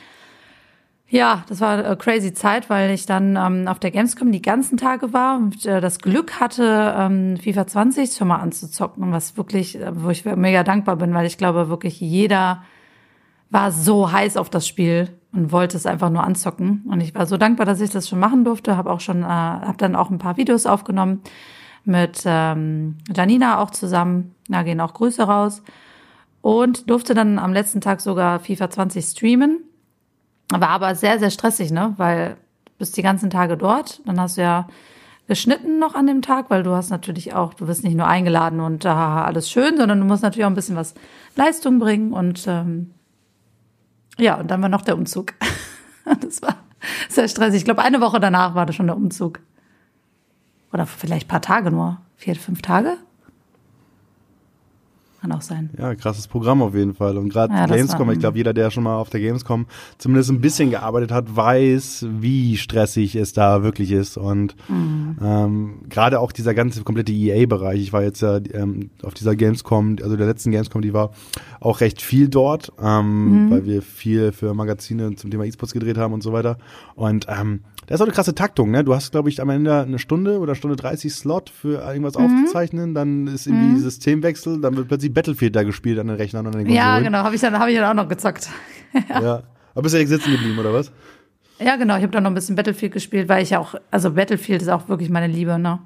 Ja, das war eine crazy Zeit, weil ich dann ähm, auf der Gamescom die ganzen Tage war und äh, das Glück hatte, ähm, FIFA 20 schon mal anzuzocken, was wirklich, äh, wo ich mega dankbar bin, weil ich glaube wirklich jeder war so heiß auf das Spiel und wollte es einfach nur anzocken. Und ich war so dankbar, dass ich das schon machen durfte, habe auch schon, äh, habe dann auch ein paar Videos aufgenommen mit ähm, Janina auch zusammen. Da gehen auch Grüße raus und durfte dann am letzten Tag sogar FIFA 20 streamen. War aber sehr, sehr stressig, ne? Weil du bist die ganzen Tage dort. Dann hast du ja geschnitten noch an dem Tag, weil du hast natürlich auch, du wirst nicht nur eingeladen und ah, alles schön, sondern du musst natürlich auch ein bisschen was Leistung bringen. Und ähm, ja, und dann war noch der Umzug. <laughs> das war sehr stressig. Ich glaube, eine Woche danach war das schon der Umzug. Oder vielleicht ein paar Tage nur. Vier, fünf Tage? Kann auch sein. Ja, krasses Programm auf jeden Fall. Und gerade Ja, Gamescom, war- ich glaube, jeder, der schon mal auf der Gamescom zumindest ein bisschen gearbeitet hat, weiß, wie stressig es da wirklich ist. Und Mhm. ähm, gerade auch dieser ganze komplette EA-Bereich. Ich war jetzt ja ähm, auf dieser Gamescom, also der letzten Gamescom, die war auch recht viel dort, ähm, Mhm. weil wir viel für Magazine zum Thema E-Sports gedreht haben und so weiter. Und ähm, das ist auch eine krasse Taktung, ne? Du hast, glaube ich, am Ende eine Stunde oder Stunde 30 Slot für irgendwas Mhm. aufzuzeichnen, dann ist irgendwie Systemwechsel, dann wird plötzlich Battlefield da gespielt an den Rechnern und an den Konsolen. Ja, genau, habe ich dann habe ich dann auch noch gezockt. <laughs> Ja. Aber bist du direkt sitzen geblieben, oder was? Ja, genau, ich habe dann noch ein bisschen Battlefield gespielt, weil ich ja auch, also Battlefield ist auch wirklich meine Liebe, ne?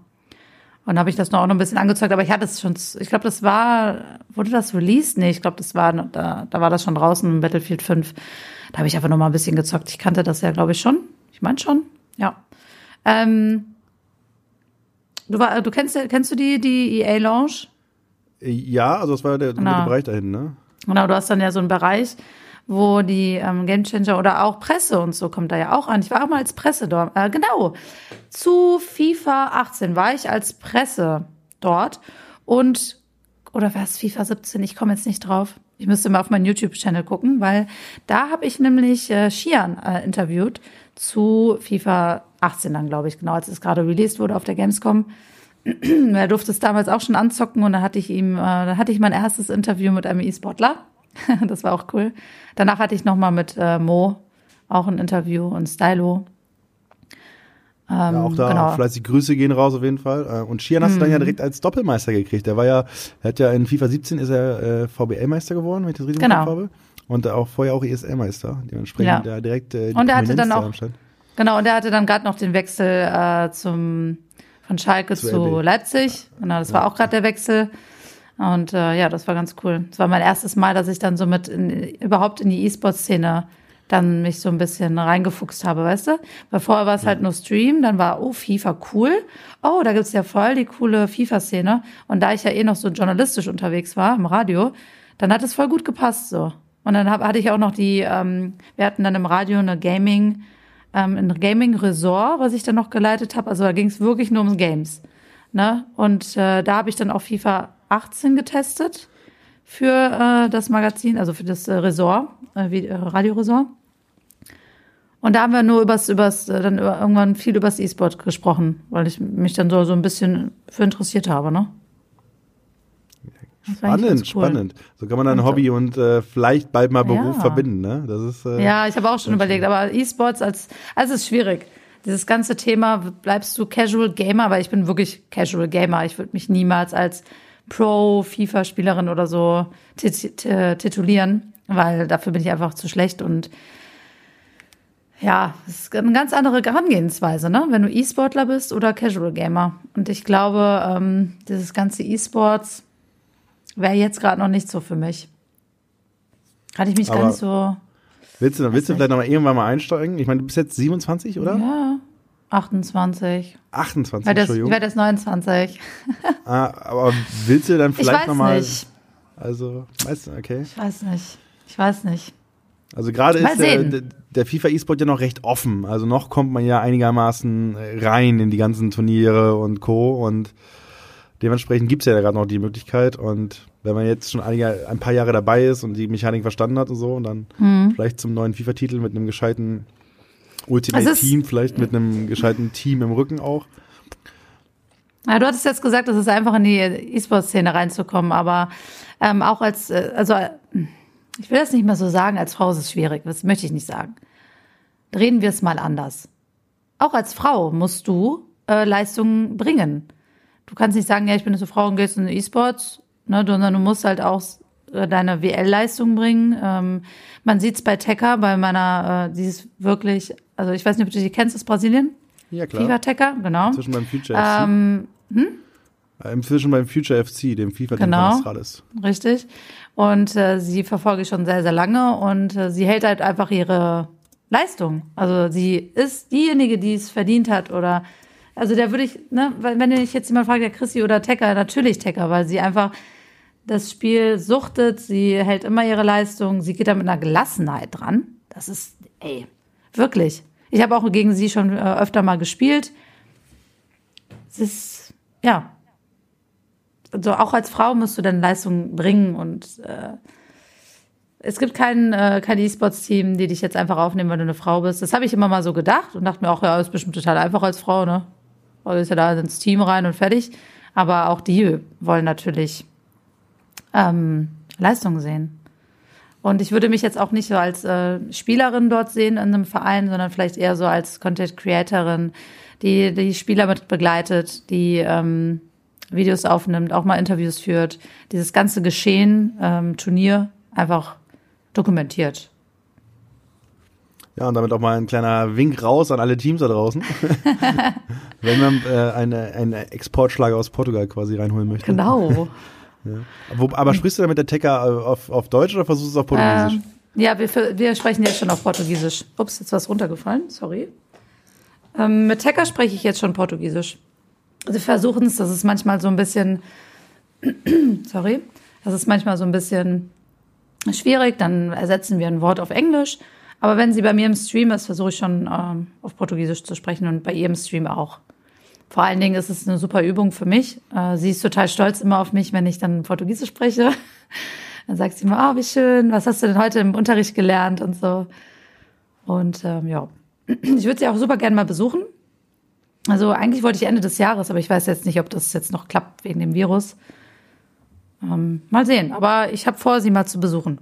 Und habe ich das noch auch noch ein bisschen angezockt, aber ich hatte es schon, ich glaube, das war, wurde das released? Nee, ich glaube, das war, da, da war das schon draußen, Battlefield 5. Da habe ich einfach noch mal ein bisschen gezockt. Ich kannte das ja, glaube ich, schon. Ich meine schon, ja. Ähm, du, war, du kennst, kennst du die, die EA Lounge? Ja, also das war der Genau. komplette Bereich dahin, ne? Genau, du hast dann ja so einen Bereich, wo die ähm, Gamechanger oder auch Presse und so kommt da ja auch an. Ich war auch mal als Presse dort. Äh, genau. Zu FIFA 18 war ich als Presse dort und oder war es FIFA 17? Ich komme jetzt nicht drauf. Ich müsste mal auf meinen YouTube-Channel gucken, weil da habe ich nämlich äh, Shian äh, interviewt zu FIFA 18 dann, glaube ich, genau, als es gerade released wurde auf der Gamescom. <clears throat> er durfte es damals auch schon anzocken und dann hatte ich ihm, äh, dann hatte ich mein erstes Interview mit einem E-Sportler. <laughs> das war auch cool. Danach hatte ich noch mal mit äh, Mo auch ein Interview und Stylo. Ähm, Ja, auch da genau. fleißig Grüße gehen raus auf jeden Fall. Äh, Und Shian hast du dann ja direkt als Doppelmeister gekriegt. Der war ja, er hat ja in FIFA 17 ist er äh, VBL-Meister geworden, wenn ich das richtig Genau. Habe. Und auch vorher auch ESL-Meister. Dementsprechend Ja. der direkt äh, die Und er hatte dann da auch-. Genau, und er hatte dann gerade noch den Wechsel äh, zum von Schalke Zu zu. Leipzig. Genau, das war auch gerade der Wechsel. Und äh, ja, das war ganz cool. Das war mein erstes Mal, dass ich dann so mit in, überhaupt in die E-Sport-Szene dann mich so ein bisschen reingefuchst habe, weißt du? Weil vorher war es halt nur Stream, dann war, oh, FIFA cool. Oh, da gibt's ja voll die coole FIFA-Szene. Und da ich ja eh noch so journalistisch unterwegs war im Radio, dann hat es voll gut gepasst so. Und dann hab, hatte ich auch noch die, ähm, wir hatten dann im Radio eine Gaming, ähm, ein Gaming-Resort, was ich dann noch geleitet habe. Also da ging es wirklich nur ums Games. Ne? Und äh, da habe ich dann auch FIFA 18 getestet für äh, das Magazin, also für das äh, Resort, äh, äh, Radioresort. Und da haben wir nur übers, übers, äh, dann über, irgendwann viel übers E-Sport gesprochen, weil ich mich dann so, so ein bisschen für interessiert habe, ne? Spannend, cool. spannend. So kann man dann Hobby und äh, vielleicht bald mal Beruf Ja. verbinden, ne? Das ist äh, Ja, ich habe auch schon überlegt, aber E-Sports als, also es ist schwierig. Dieses ganze Thema, bleibst du Casual Gamer, weil ich bin wirklich Casual Gamer. Ich würde mich niemals als Pro-FIFA-Spielerin oder so tit titulieren, weil dafür bin ich einfach zu schlecht und ja, es ist eine ganz andere Herangehensweise, ne? Wenn du E-Sportler bist oder Casual Gamer. Und ich glaube, ähm, dieses ganze E-Sports wäre jetzt gerade noch nicht so für mich. Kann ich mich gar Aber- nicht so. Willst du, willst du vielleicht noch mal irgendwann mal einsteigen? Ich meine, du bist jetzt 27, oder? Ja, 28. 28, Ich werde jetzt, ich Entschuldigung. werde jetzt 29. Ah, aber willst du dann Ich vielleicht weiß noch mal nicht. Also, weißt du, okay. Ich weiß nicht. Ich weiß nicht. Also gerade ist der, der, FIFA E-Sport ja noch recht offen. Also noch kommt man ja einigermaßen rein in die ganzen Turniere und Co. Und dementsprechend gibt's ja gerade noch die Möglichkeit. Und wenn man jetzt schon einige, ein paar Jahre dabei ist und die Mechanik verstanden hat und so, und dann Mhm. vielleicht zum neuen FIFA-Titel mit einem gescheiten Ultimate Es ist- Team, vielleicht mit einem gescheiten Team im Rücken auch. Ja, du hattest jetzt gesagt, es ist einfach in die E-Sport-Szene reinzukommen, aber ähm, auch als, äh, also äh, ich will das nicht mehr so sagen, als Frau ist es schwierig, das möchte ich nicht sagen. Reden wir es mal anders. Auch als Frau musst du äh, Leistungen bringen. Du kannst nicht sagen, ja, ich bin eine Frau und gehst in den E-Sports, ne, sondern du musst halt auch äh, deine WL-Leistung bringen. Ähm, man sieht's bei Tekka, bei meiner, äh, die ist wirklich, also ich weiß nicht, ob du die kennst aus Brasilien. Ja, klar. FIFA Tekka, genau. Inzwischen beim Future FC. Ähm, Äh, Inzwischen beim Future FC, dem FIFA-Team Genau. Astralis. Richtig. Und äh, sie verfolge ich schon sehr, sehr lange und äh, sie hält halt einfach ihre Leistung. Also sie ist diejenige, die es verdient hat oder also der würde ich, ne, wenn ich jetzt jemand fragt, der Chrissy oder Tecker, natürlich Tecker, weil sie einfach das Spiel suchtet, sie hält immer ihre Leistung, sie geht da mit einer Gelassenheit dran. Das ist, ey, wirklich. Ich habe auch gegen sie schon äh, öfter mal gespielt. Es ist, ja, so auch als Frau musst du dann Leistung bringen und äh, es gibt kein, äh, kein E-Sports-Team, die dich jetzt einfach aufnehmen, weil du eine Frau bist. Das habe ich immer mal so gedacht und dachte mir auch, ja, ist bestimmt total einfach als Frau, ne? Weil ist ja da ins Team rein und fertig. Aber auch die wollen natürlich ähm, Leistung sehen. Und ich würde mich jetzt auch nicht so als äh, Spielerin dort sehen in einem Verein, sondern vielleicht eher so als Content Creatorin, die die Spieler mit begleitet, die ähm, Videos aufnimmt, auch mal Interviews führt, dieses ganze Geschehen, ähm, Turnier einfach dokumentiert. Ja, und damit auch mal ein kleiner Wink raus an alle Teams da draußen. <laughs> Wenn man äh, eine, eine Exportschlager aus Portugal quasi reinholen möchte. Genau. <laughs> ja. Wo, aber sprichst du damit der Tecker äh, auf, auf Deutsch oder versuchst du es auf Portugiesisch? Ähm, ja, wir, wir sprechen jetzt schon auf Portugiesisch. Ups, jetzt was runtergefallen, sorry. Ähm, mit Tecker spreche ich jetzt schon Portugiesisch. Sie versuchen es, das ist manchmal so ein bisschen, <clears throat> sorry, das ist manchmal so ein bisschen schwierig, dann ersetzen wir ein Wort auf Englisch. Aber wenn sie bei mir im Stream ist, versuche ich schon ähm, auf Portugiesisch zu sprechen und bei ihr im Stream auch. Vor allen Dingen ist es eine super Übung für mich. Äh, sie ist total stolz immer auf mich, wenn ich dann Portugiesisch spreche. <laughs> Dann sagt sie immer, oh, wie schön, was hast du denn heute im Unterricht gelernt und so. Und ähm, ja, <clears throat> ich würde sie auch super gerne mal besuchen. Also eigentlich wollte ich Ende des Jahres, aber ich weiß jetzt nicht, ob das jetzt noch klappt wegen dem Virus. Ähm, mal sehen. Aber ich habe vor, sie mal zu besuchen.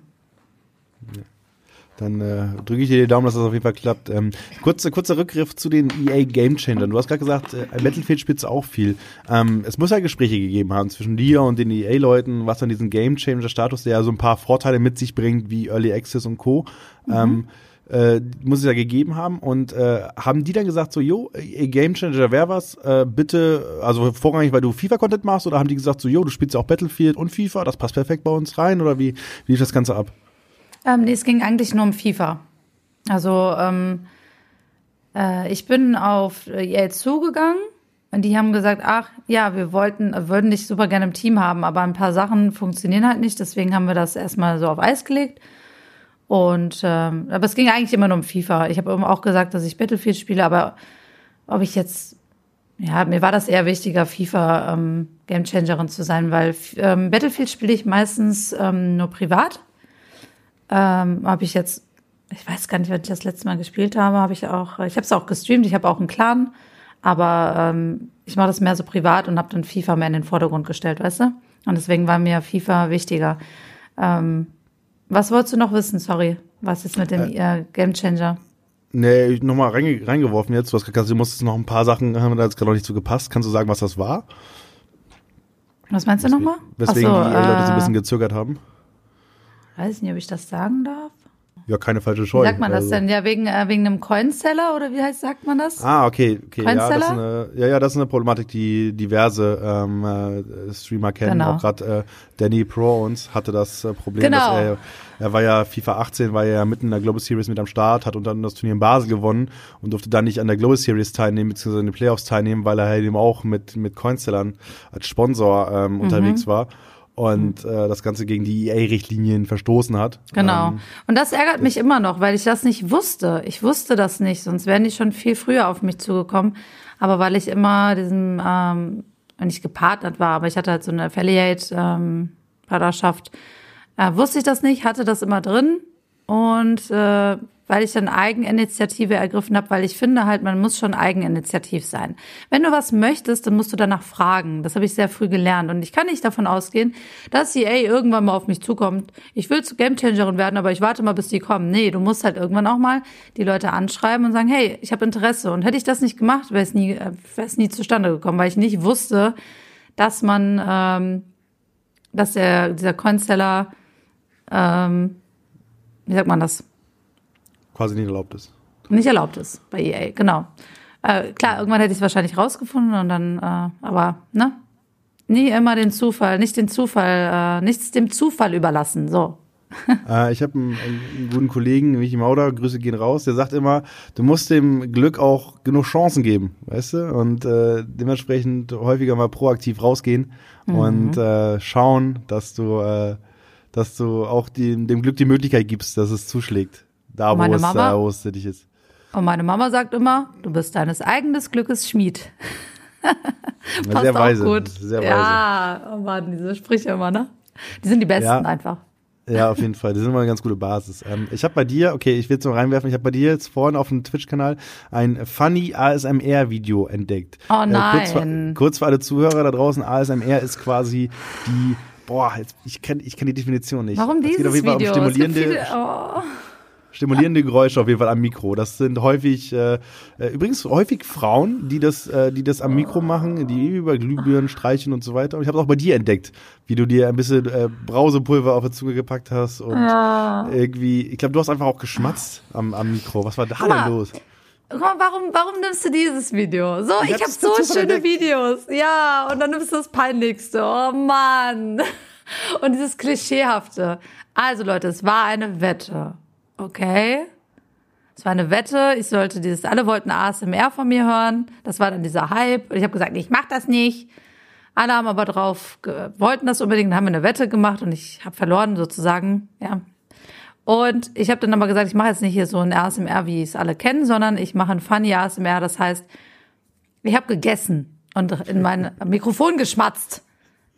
Dann äh, drücke ich dir die Daumen, dass das auf jeden Fall klappt. Ähm, kurzer, kurzer Rückgriff zu den EA Game Changern. Du hast gerade gesagt, äh, Battlefield spielst du auch viel. Ähm, es muss ja Gespräche gegeben haben zwischen dir und den EA-Leuten, was dann diesen Game Changer-Status, der ja so ein paar Vorteile mit sich bringt, wie Early Access und Co. Mhm. Ähm, äh, muss es ja gegeben haben und äh, haben die dann gesagt so, jo, Game Changer wäre was, äh, bitte, also vorrangig, weil du FIFA-Content machst oder haben die gesagt so, jo, du spielst ja auch Battlefield und FIFA, das passt perfekt bei uns rein oder wie, wie lief das Ganze ab? Ähm, nee, es ging eigentlich nur um FIFA. Also ähm, äh, ich bin auf EA zugegangen und die haben gesagt, ach ja, wir wollten, würden dich super gerne im Team haben, aber ein paar Sachen funktionieren halt nicht, deswegen haben wir das erstmal so auf Eis gelegt. Und ähm, aber es ging eigentlich immer nur um FIFA. Ich habe auch gesagt, dass ich Battlefield spiele, aber ob ich jetzt ja, mir war das eher wichtiger, FIFA ähm, Gamechangerin zu sein, weil ähm, Battlefield spiele ich meistens ähm, nur privat. Ähm, habe ich jetzt, ich weiß gar nicht, wann ich das letzte Mal gespielt habe, habe ich auch, ich habe es auch gestreamt, ich habe auch einen Clan, aber ähm, ich mache das mehr so privat und habe dann FIFA mehr in den Vordergrund gestellt, weißt du? Und deswegen war mir FIFA wichtiger. Ähm, was wolltest du noch wissen? Sorry. Was ist mit dem äh, äh Game Changer? Nee, nochmal reinge reingeworfen jetzt. Du hast gesagt, du musstest noch ein paar Sachen, haben da jetzt gerade noch nicht so gepasst. Kannst du sagen, was das war? Was meinst du nochmal? Weswegen so, die äh, Leute so ein bisschen gezögert haben? Weiß nicht, ob ich das sagen darf. Ja, keine falsche Scheu. Wie sagt man das also. denn? Ja, wegen, äh, wegen einem Coinseller oder wie heißt, sagt man das? Ah, okay. okay. Ja, das ist eine, ja, ja, das ist eine Problematik, die diverse ähm, äh, Streamer kennen. Genau. Auch gerade äh, Danny Pro uns hatte das äh, Problem, genau. dass er, er war ja FIFA 18, war ja mitten in der Global Series mit am Start, hat und dann das Turnier in Basel gewonnen und durfte dann nicht an der Global Series teilnehmen, beziehungsweise in den Playoffs teilnehmen, weil er halt eben auch mit, mit Coinsellern als Sponsor ähm, mhm. unterwegs war und äh, das Ganze gegen die EA-Richtlinien verstoßen hat. Genau. Ähm, und das ärgert mich immer noch, weil ich das nicht wusste. Ich wusste das nicht, sonst wären die schon viel früher auf mich zugekommen. Aber weil ich immer diesem, ähm, nicht gepartnert war, aber ich hatte halt so eine Affiliate-Partnerschaft, ähm, äh, wusste ich das nicht, hatte das immer drin und äh, weil ich dann Eigeninitiative ergriffen habe, weil ich finde halt, man muss schon eigeninitiativ sein. Wenn du was möchtest, dann musst du danach fragen. Das habe ich sehr früh gelernt und ich kann nicht davon ausgehen, dass EA irgendwann mal auf mich zukommt. Ich will zu Gamechangerin werden, aber ich warte mal, bis die kommen. Nee, du musst halt irgendwann auch mal die Leute anschreiben und sagen, hey, ich habe Interesse. Und hätte ich das nicht gemacht, wäre es nie, äh, wäre nie zustande gekommen, weil ich nicht wusste, dass man, ähm, dass der dieser Coinseller, ähm, wie sagt man das? Quasi nicht erlaubt ist. Nicht erlaubt ist bei EA, genau. Äh, klar, irgendwann hätte ich es wahrscheinlich rausgefunden und dann, äh, aber, ne? Nie immer den Zufall, nicht den Zufall, äh, nichts dem Zufall überlassen, so. <laughs> äh, ich habe einen, einen, guten Kollegen, Michi Mauder, Grüße gehen raus, der sagt immer, du musst dem Glück auch genug Chancen geben, weißt du? Und äh, dementsprechend häufiger mal proaktiv rausgehen mhm. und äh, schauen, dass du, äh, dass du auch die, dem Glück die Möglichkeit gibst, dass es zuschlägt. Da, wo es, Mama, wo es dich ist. Und meine Mama sagt immer, du bist deines eigenen Glückes Schmied. <laughs> Passt sehr auch weise. gut. Sehr weise. ja, oh Mann, diese Sprüche immer, ne? Die sind die besten Ja. einfach. Ja, auf jeden Fall. Das ist immer eine ganz gute Basis. Ähm, ich habe bei dir, okay, ich will es nur reinwerfen, ich habe bei dir jetzt vorhin auf dem Twitch-Kanal ein funny ASMR-Video entdeckt. Oh kurz, für, nein. kurz für alle Zuhörer da draußen, ASMR ist quasi die, boah, jetzt, ich kenne ich kenn die Definition nicht. Warum geht dieses auf jeden Fall um Video? Gibt stimulierende, viele, oh. Stimulierende Geräusche auf jeden Fall am Mikro. Das sind häufig, äh, äh, übrigens häufig Frauen, die das, äh, die das am Mikro machen, die über Glühbirnen streichen und so weiter. Und ich habe es auch bei dir entdeckt, wie du dir ein bisschen äh, Brausepulver auf die Zunge gepackt hast und Ja. irgendwie, ich glaube, du hast einfach auch geschmatzt am, am Mikro. Was war da mal. denn los? Guck mal, warum, warum nimmst du dieses Video? So, Ich ich, habe so schöne entdeckt. Videos. Ja, und dann nimmst du das Peinlichste. Oh Mann. <laughs> Und dieses Klischeehafte. Also Leute, es war eine Wette. Okay? Es war eine Wette. Ich sollte dieses, alle wollten ASMR von mir hören. Das war dann dieser Hype. Und ich habe gesagt, ich mach das nicht. Alle haben aber drauf, wollten das unbedingt, haben eine Wette gemacht und ich habe verloren sozusagen. Ja, und ich habe dann aber gesagt, ich mache jetzt nicht hier so ein ASMR, wie es alle kennen, sondern ich mache ein funny ASMR. Das heißt, ich habe gegessen und in mein Mikrofon geschmatzt.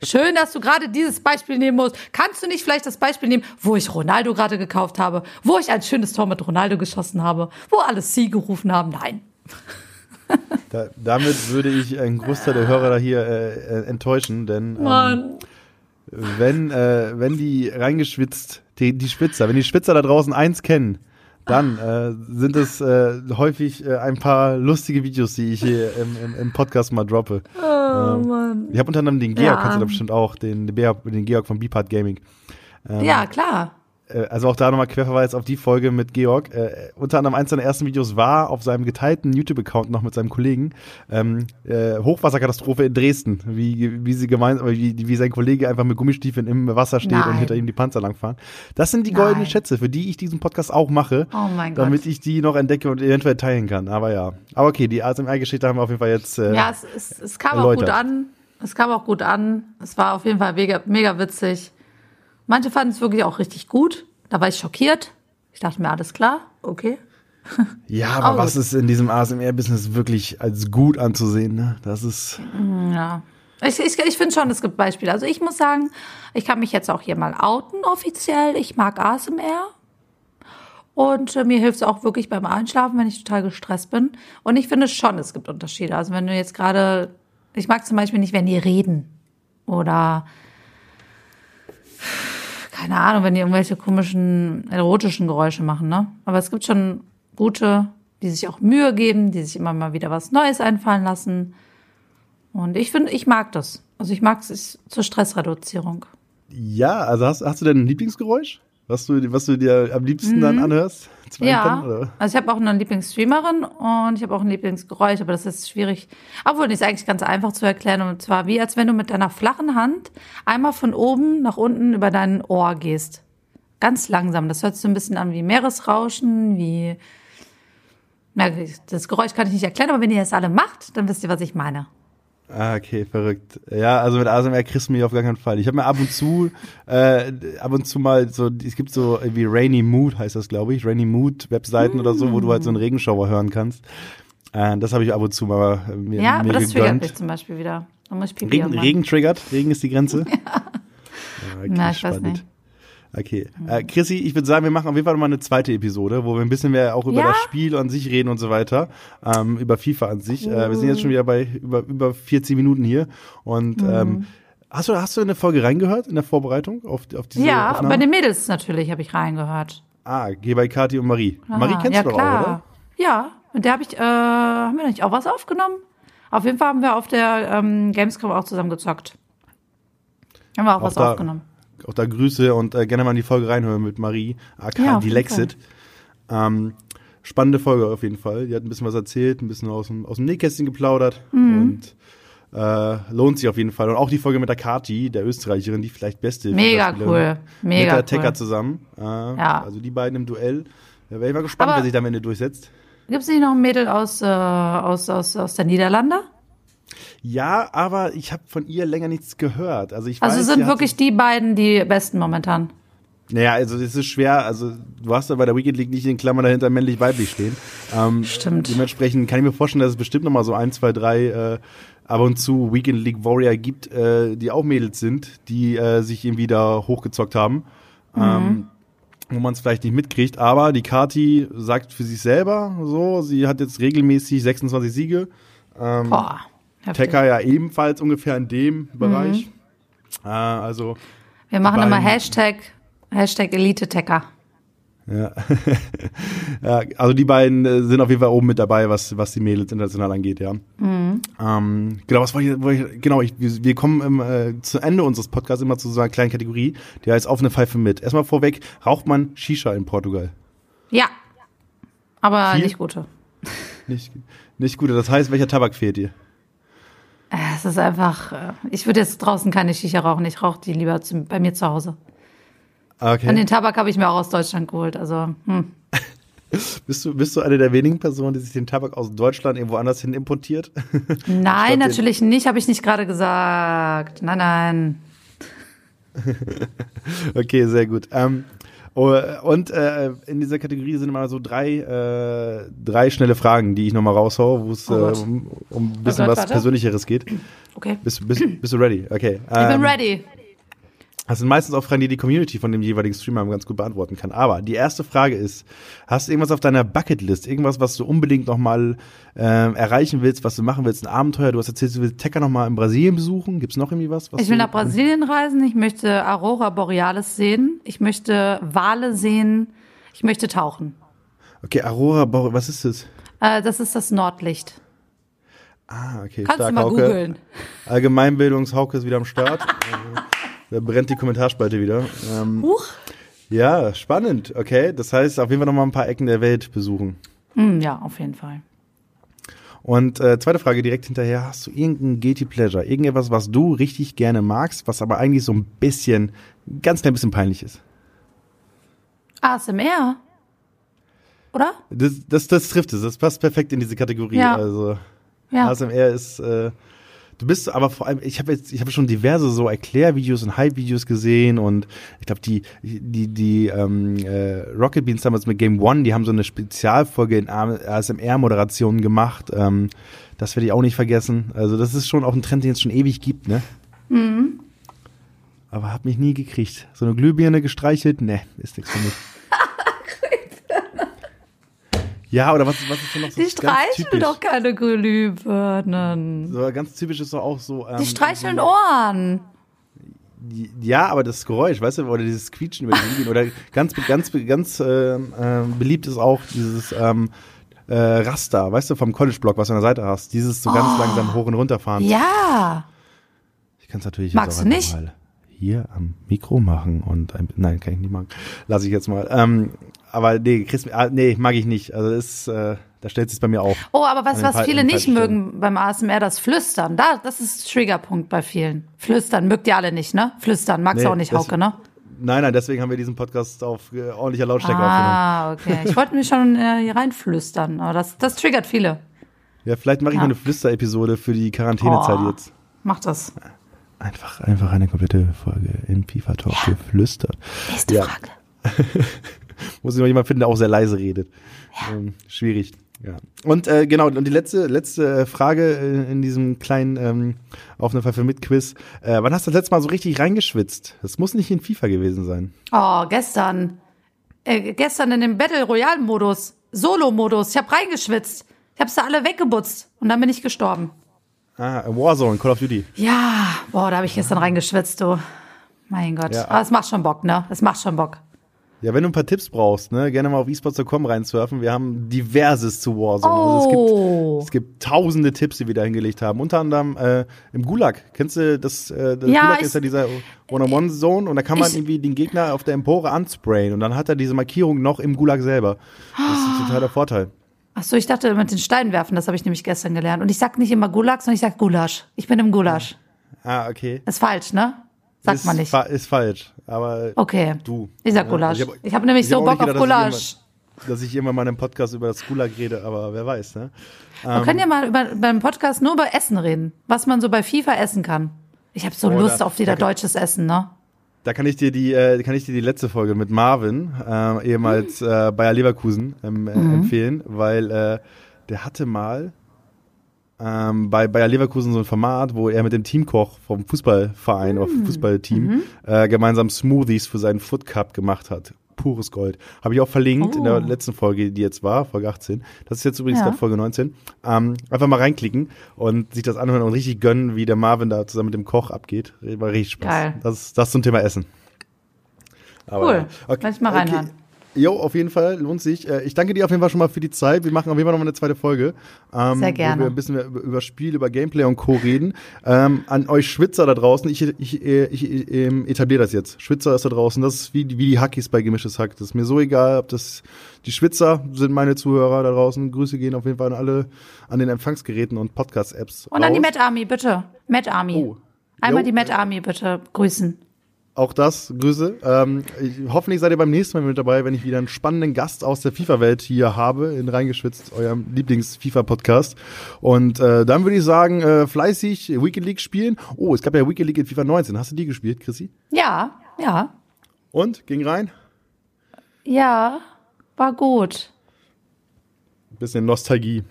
Schön, dass du gerade dieses Beispiel nehmen musst. Kannst du nicht vielleicht das Beispiel nehmen, wo ich Ronaldo gerade gekauft habe, wo ich ein schönes Tor mit Ronaldo geschossen habe, wo alle Sie gerufen haben? Nein. <laughs> Da, damit würde ich einen Großteil der Hörer da hier äh, äh, enttäuschen, denn ähm, wenn, äh, wenn die reingeschwitzt, die, die Spitzer, wenn die Spitzer da draußen eins kennen, dann äh, sind es äh, häufig äh, ein paar lustige Videos, die ich hier im, im, im Podcast mal droppe. <laughs> Oh Mann. Ich habe unter anderem den Georg, Ja. kennst du da bestimmt auch, den, den, Georg- von Beepart Gaming. Ähm, Ja, klar. Äh, also auch da nochmal Querverweis auf die Folge mit Georg. Äh, unter anderem eins seiner ersten Videos war auf seinem geteilten YouTube-Account noch mit seinem Kollegen ähm, äh, Hochwasserkatastrophe in Dresden, wie, wie sie gemeinsam, wie, wie sein Kollege einfach mit Gummistiefeln im Wasser steht und Nein. hinter ihm die Panzer langfahren. Das sind die Nein. goldenen Schätze, für die ich diesen Podcast auch mache, Oh mein Gott. damit ich die noch entdecke und eventuell teilen kann. Aber ja. Aber okay, die ASMR-Geschichte haben wir auf jeden Fall jetzt. Äh, Ja, es, es, es kam auch erläutert. gut an. Es kam auch gut an. Es war auf jeden Fall mega, mega witzig. Manche fanden es wirklich auch richtig gut. Da war ich schockiert. Ich dachte mir, alles klar, okay. <laughs> ja aber Aber was gut. ist in diesem ASMR-Business wirklich als gut anzusehen? Ne? Das ist. Ja. Ich, ich, ich finde schon, es gibt Beispiele. Also ich muss sagen, ich kann mich jetzt auch hier mal outen offiziell. Ich mag ASMR. Und äh, mir hilft es auch wirklich beim Einschlafen, wenn ich total gestresst bin. Und ich finde schon, es gibt Unterschiede. Also wenn du jetzt gerade, ich mag zum Beispiel nicht, wenn die reden. Oder keine Ahnung, wenn die irgendwelche komischen erotischen Geräusche machen, ne? Aber es gibt schon gute, die sich auch Mühe geben, die sich immer mal wieder was Neues einfallen lassen. Und ich finde, ich mag das. Also ich mag es zur Stressreduzierung. Ja, also hast, hast du denn ein Lieblingsgeräusch? Was du, was du dir am liebsten dann anhörst? Mhm. Ja, oder? also ich habe auch eine Lieblingsstreamerin und ich habe auch ein Lieblingsgeräusch, aber das ist schwierig. Obwohl, das ist eigentlich ganz einfach zu erklären. Und zwar wie, als wenn du mit deiner flachen Hand einmal von oben nach unten über dein Ohr gehst. Ganz langsam. Das hört sich so ein bisschen an wie Meeresrauschen, wie. Na, das Geräusch kann ich nicht erklären, aber wenn ihr das alle macht, dann wisst ihr, was ich meine. Ah, okay, verrückt. Ja, also mit ASMR kriegst du mich auf gar keinen Fall. Ich habe mir ab und zu, <laughs> äh, ab und zu mal so, es gibt so wie Rainy Mood heißt das, glaube ich, Rainy Mood Webseiten oder so, wo du halt so einen Regenschauer hören kannst. Äh, das habe ich ab und zu mal äh, mir, Ja, aber mir das triggert gegönnt. mich zum Beispiel wieder. Da muss ich Pipi Regen. Regen triggert, Regen ist die Grenze. <laughs> Ja. okay, Na, ich weiß nicht. Okay. Äh, Chrissy, ich würde sagen, wir machen auf jeden Fall nochmal eine zweite Episode, wo wir ein bisschen mehr auch über Ja? das Spiel an sich reden und so weiter. Ähm, über FIFA an sich. Äh, wir sind jetzt schon wieder bei über, über 40 Minuten hier. Und Mhm. ähm, hast du, hast du in eine Folge reingehört in der Vorbereitung auf, auf diese Ja, Aufnahme? bei den Mädels natürlich habe ich reingehört. ah, geh bei Kathi und Marie. Marie Ah, kennst ja, du doch klar. auch, oder? Ja, mit der habe ich, äh, haben wir nicht auch was aufgenommen? Auf jeden Fall haben wir auf der ähm, Gamescom auch zusammen gezockt. Haben wir auch, Auch was da- aufgenommen. Auch da Grüße und äh, gerne mal in die Folge reinhören mit Marie, aka Ja, die Lexit. Ähm, spannende Folge auf jeden Fall. Die hat ein bisschen was erzählt, ein bisschen aus dem, aus dem Nähkästchen geplaudert Mhm. und äh, lohnt sich auf jeden Fall. Und auch die Folge mit der Kati, der Österreicherin, die vielleicht beste Mega cool. Mega mit der cool. Tecker zusammen. Äh, Ja. Also die beiden im Duell. Da wäre ich mal gespannt, Aber- wer sich da am Ende durchsetzt. Gibt es nicht noch ein Mädel aus, äh, aus, aus, aus der Niederlande? Ja, aber ich habe von ihr länger nichts gehört. Also ich Also weiß, sind wirklich die beiden die besten momentan. Naja, also es ist schwer, also du hast ja bei der Wicked League nicht in Klammern dahinter männlich-weiblich stehen. Ähm, Stimmt. Dementsprechend kann ich mir vorstellen, dass es bestimmt noch mal so ein, zwei, drei äh, ab und zu Weekend League Warrior gibt, äh, die auch Mädels sind, die äh, sich irgendwie da hochgezockt haben. Ähm, wo man es vielleicht nicht mitkriegt, aber die Kati sagt für sich selber so, sie hat jetzt regelmäßig 26 Siege. Ähm, Boah. Heftig. Tekka ja ebenfalls ungefähr in dem Bereich. Äh, also Wir machen immer Hashtag, Hashtag Elite-Tecker. Ja. <laughs> ja, also die beiden äh, sind auf jeden Fall oben mit dabei, was, was die Mädels international angeht, ja. Ähm, genau, was wollte ich, wollte ich genau, ich, wir, kommen im, äh, zu Ende unseres Podcasts immer zu so einer kleinen Kategorie, die heißt offene Pfeife mit. Erstmal vorweg, raucht man Shisha in Portugal? Ja. Aber Viel? nicht gute. Nicht, nicht gut. Das heißt, welcher Tabak fehlt dir? Äh, Es ist einfach, äh, ich würde jetzt draußen keine Shisha rauchen. Ich rauche die lieber zu, bei mir zu Hause. Okay. Und den Tabak habe ich mir auch aus Deutschland geholt. Also, hm. <laughs> Bist du, bist du eine der wenigen Personen, die sich den Tabak aus Deutschland irgendwo anders hin importiert? Nein, <laughs> natürlich nicht, habe ich nicht gerade gesagt. Nein, nein. <laughs> Okay, sehr gut. Ähm, und äh, in dieser Kategorie sind immer so drei, äh, drei schnelle Fragen, die ich nochmal raushaue, wo es Oh äh, um, um ein bisschen Oh Gott, was warte. Persönlicheres geht. Okay. Bist, bist, bist du ready? Okay. Ich bin Ähm, ready. Das sind meistens auch Fragen, die die Community von dem jeweiligen Streamer ganz gut beantworten kann. Aber die erste Frage ist, hast du irgendwas auf deiner Bucketlist? Irgendwas, was du unbedingt nochmal ähm, erreichen willst, was du machen willst? Ein Abenteuer? Du hast erzählt, du willst Tekka nochmal in Brasilien besuchen. Gibt's noch irgendwie was? was Ich will du, nach Brasilien reisen. Ich möchte Aurora Borealis sehen. Ich möchte Wale sehen. Ich möchte tauchen. Okay, Aurora, Bor- was ist das? Äh, das ist das Nordlicht. Ah, okay. Kannst du stark, mal Hauke. googeln. Allgemeinbildungshauke ist wieder am Start. <laughs> Da brennt die Kommentarspalte wieder. Ähm, Huch. ja, spannend. Okay, das heißt, auf jeden Fall nochmal ein paar Ecken der Welt besuchen. Hm, ja, auf jeden Fall. Und äh, zweite Frage direkt hinterher, hast du irgendein Guilty Pleasure? Irgendetwas, was du richtig gerne magst, was aber eigentlich so ein bisschen, ganz klein bisschen peinlich ist? ASMR. Oder? Das, das, das trifft es, das passt perfekt in diese Kategorie. Ja. Also Ja. ASMR ist, äh, du bist aber vor allem, ich habe jetzt, ich habe schon diverse so Erklärvideos und Hype-Videos gesehen und ich glaube die, die, die ähm, äh, Rocket Beans damals mit Game One, die haben so eine Spezialfolge in ASMR-Moderationen gemacht. Ähm, das werde ich auch nicht vergessen. Also das ist schon auch ein Trend, den es schon ewig gibt, ne? Mhm. Aber hab mich nie gekriegt. So eine Glühbirne gestreichelt? Ne, ist nichts für mich. Ja, oder was, was ist denn noch so Die streicheln doch keine Glühbirnen. So, ganz typisch ist doch auch so. Ähm, Die streicheln Ohren. die- Ja, aber das Geräusch, weißt du, oder dieses Quietschen über die Linien. Oder ganz, ganz, ganz äh, äh, beliebt ist auch dieses ähm, äh, Raster, weißt du, vom College-Block, was du an der Seite hast. Dieses so ganz Oh. langsam hoch und runter fahren. Ja. Ich kann es natürlich Magst jetzt du auch nicht? einfach mal hier am Mikro machen und ein, nein, kann ich nicht machen. Lass ich jetzt mal. Ähm, aber nee, Chris, ah, nee, mag ich nicht. Also ist, äh, da stellt sich bei mir auf. Oh, aber was, was viele nicht mögen beim ASMR, das Flüstern. Da, das ist Triggerpunkt bei vielen. Flüstern mögt ihr alle nicht, ne? Flüstern magst Nee, du auch nicht, Hauke, ne? Nein, nein, deswegen haben wir diesen Podcast auf äh, ordentlicher Lautstärke aufgenommen. Ah, okay. <laughs> Ich wollte mich schon äh, hier reinflüstern, aber das, das triggert viele. Ja, vielleicht mache ich Ja. mal eine Flüster-Episode für die Quarantänezeit Oh. jetzt. Mach das. Einfach, einfach eine komplette Folge im FIFA Talk geflüstert. Nächste Ja. Frage. <laughs> Muss ich noch jemand finden, der auch sehr leise redet. Ähm, schwierig. Ja. Und äh, genau, und die letzte, letzte äh, Frage äh, in diesem kleinen ähm, Auf eine Pfeife mit Quiz. Äh, wann hast du das letzte Mal so richtig reingeschwitzt? Das muss nicht in FIFA gewesen sein. Oh, gestern. Äh, gestern in dem Battle Royale Modus, Solo Modus. Ich habe reingeschwitzt. Ich habe sie alle weggebutzt und dann bin ich gestorben. Ah, Warzone, Call of Duty. Ja, boah, da habe ich gestern reingeschwitzt, du. Mein Gott. Ja. Aber es macht schon Bock, ne? Es macht schon Bock. Ja, wenn du ein paar Tipps brauchst, ne, gerne mal auf esports.com reinsurfen. Wir haben diverses zu Warzone. Also es gibt Oh. Es gibt tausende Tipps, die wir da hingelegt haben. Unter anderem äh, im Gulag. Kennst du das? Äh, das Ja, Gulag ich- ist ja dieser One-on-One-Zone und da kann man Ich- irgendwie den Gegner auf der Empore ansprayen und dann hat er diese Markierung noch im Gulag selber. Das ist ein totaler Vorteil. Ach so, ich dachte mit den Steinen werfen, das habe ich nämlich gestern gelernt. Und ich sag nicht immer Gulag, sondern ich sag Gulasch. Ich bin im Gulasch. Ah, okay. Ist falsch, ne? Sagt ist man nicht. Fa ist falsch. Aber Okay. du. Ich sag Ja, Gulasch. also Ich habe nämlich ich so hab Bock nicht auf gedacht, dass ich Gulasch. irgendwann- Dass ich irgendwann mal einem Podcast über das Gulag rede, aber wer weiß, ne? Wir können ja mal über, beim Podcast nur über Essen reden, was man so bei FIFA essen kann. Ich habe so Lust auf wieder deutsches Essen, ne? Da kann ich dir die, äh, kann ich dir die letzte Folge mit Marvin, äh, ehemals äh, Bayer Leverkusen, ähm, äh, empfehlen, weil äh, der hatte mal ähm, bei Bayer Leverkusen so ein Format, wo er mit dem Teamkoch vom Fußballverein oder Hm. Fußballteam Mhm. äh, gemeinsam Smoothies für seinen Foot Cup gemacht hat. Pures Gold. Habe ich auch verlinkt in der Oh. letzten Folge, die jetzt war, Folge 18. Das ist jetzt übrigens Ja. gerade Folge 19. Ähm, einfach mal reinklicken und sich das anhören und richtig gönnen, wie der Marvin da zusammen mit dem Koch abgeht. War richtig Spaß. Geil. Das, das zum Thema Essen. Aber, Cool. ja. Lass ich mal reinhören. Jo, auf jeden Fall, lohnt sich. Äh, Ich danke dir auf jeden Fall schon mal für die Zeit. Wir machen auf jeden Fall noch mal eine zweite Folge. ähm, Sehr gerne. Wo wir ein bisschen mehr über, Spiel, über Gameplay und Co. reden. Ähm, an euch Schwitzer da draußen, ich, ich, ich, ich ähm, etabliere das jetzt. Schwitzer ist da draußen, das ist wie, die- wie die Hackies bei Gemischtes Hack. Das ist mir so egal, ob das, die Schwitzer sind meine Zuhörer da draußen. Grüße gehen auf jeden Fall an alle, an den Empfangsgeräten und Podcast-Apps. Und dann die raus. Met Army, bitte. Met Army. Oh. Einmal Jo. die Met Army, bitte grüßen. Auch das, Grüße. Ähm, ich, hoffentlich seid ihr beim nächsten Mal mit dabei, wenn ich wieder einen spannenden Gast aus der FIFA-Welt hier habe, in Reingeschwitzt, eurem Lieblings-FIFA-Podcast. Und äh, dann würde ich sagen, äh, fleißig Weekend League spielen. Oh, es gab ja Weekend League in FIFA 19. Hast du die gespielt, Chrissy? Ja, ja. Und? Ging rein? Ja, war gut. Bisschen Nostalgie.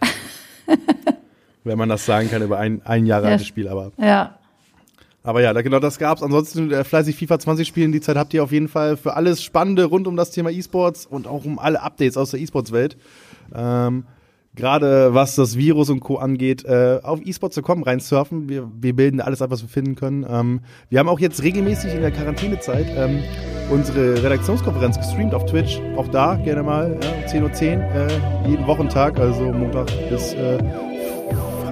<laughs> wenn man das sagen kann über ein, ein Jahre Ja. altes Spiel, aber. Ja. Aber ja, genau das gab's. Ansonsten äh, fleißig FIFA 20 spielen. Die Zeit habt ihr auf jeden Fall für alles Spannende rund um das Thema E-Sports und auch um alle Updates aus der E-Sports-Welt. Ähm, Gerade was das Virus und Co. angeht, äh, auf esports.com reinsurfen. Wir, wir bilden alles ab, was wir finden können. Ähm, wir haben auch jetzt regelmäßig in der Quarantänezeit ähm, unsere Redaktionskonferenz gestreamt auf Twitch. Auch da gerne mal ja, 10.10 Uhr äh, jeden Wochentag, also Montag bis äh,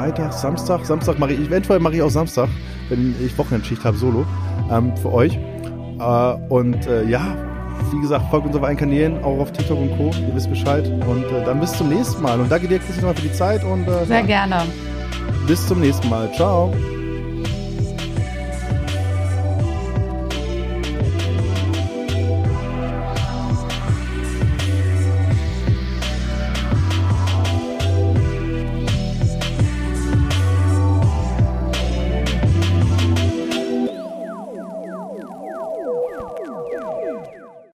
Freitag, Samstag. Samstag mache ich, eventuell mache ich auch Samstag, wenn ich Wochenendschicht habe, solo, ähm, für euch. Äh, und äh, ja, wie gesagt, folgt uns auf allen Kanälen, auch auf TikTok und Co. Ihr wisst Bescheid. Und äh, dann bis zum nächsten Mal. Und danke dir, Christian, nochmal für die Zeit und äh, Sehr gerne. bis zum nächsten Mal. Ciao.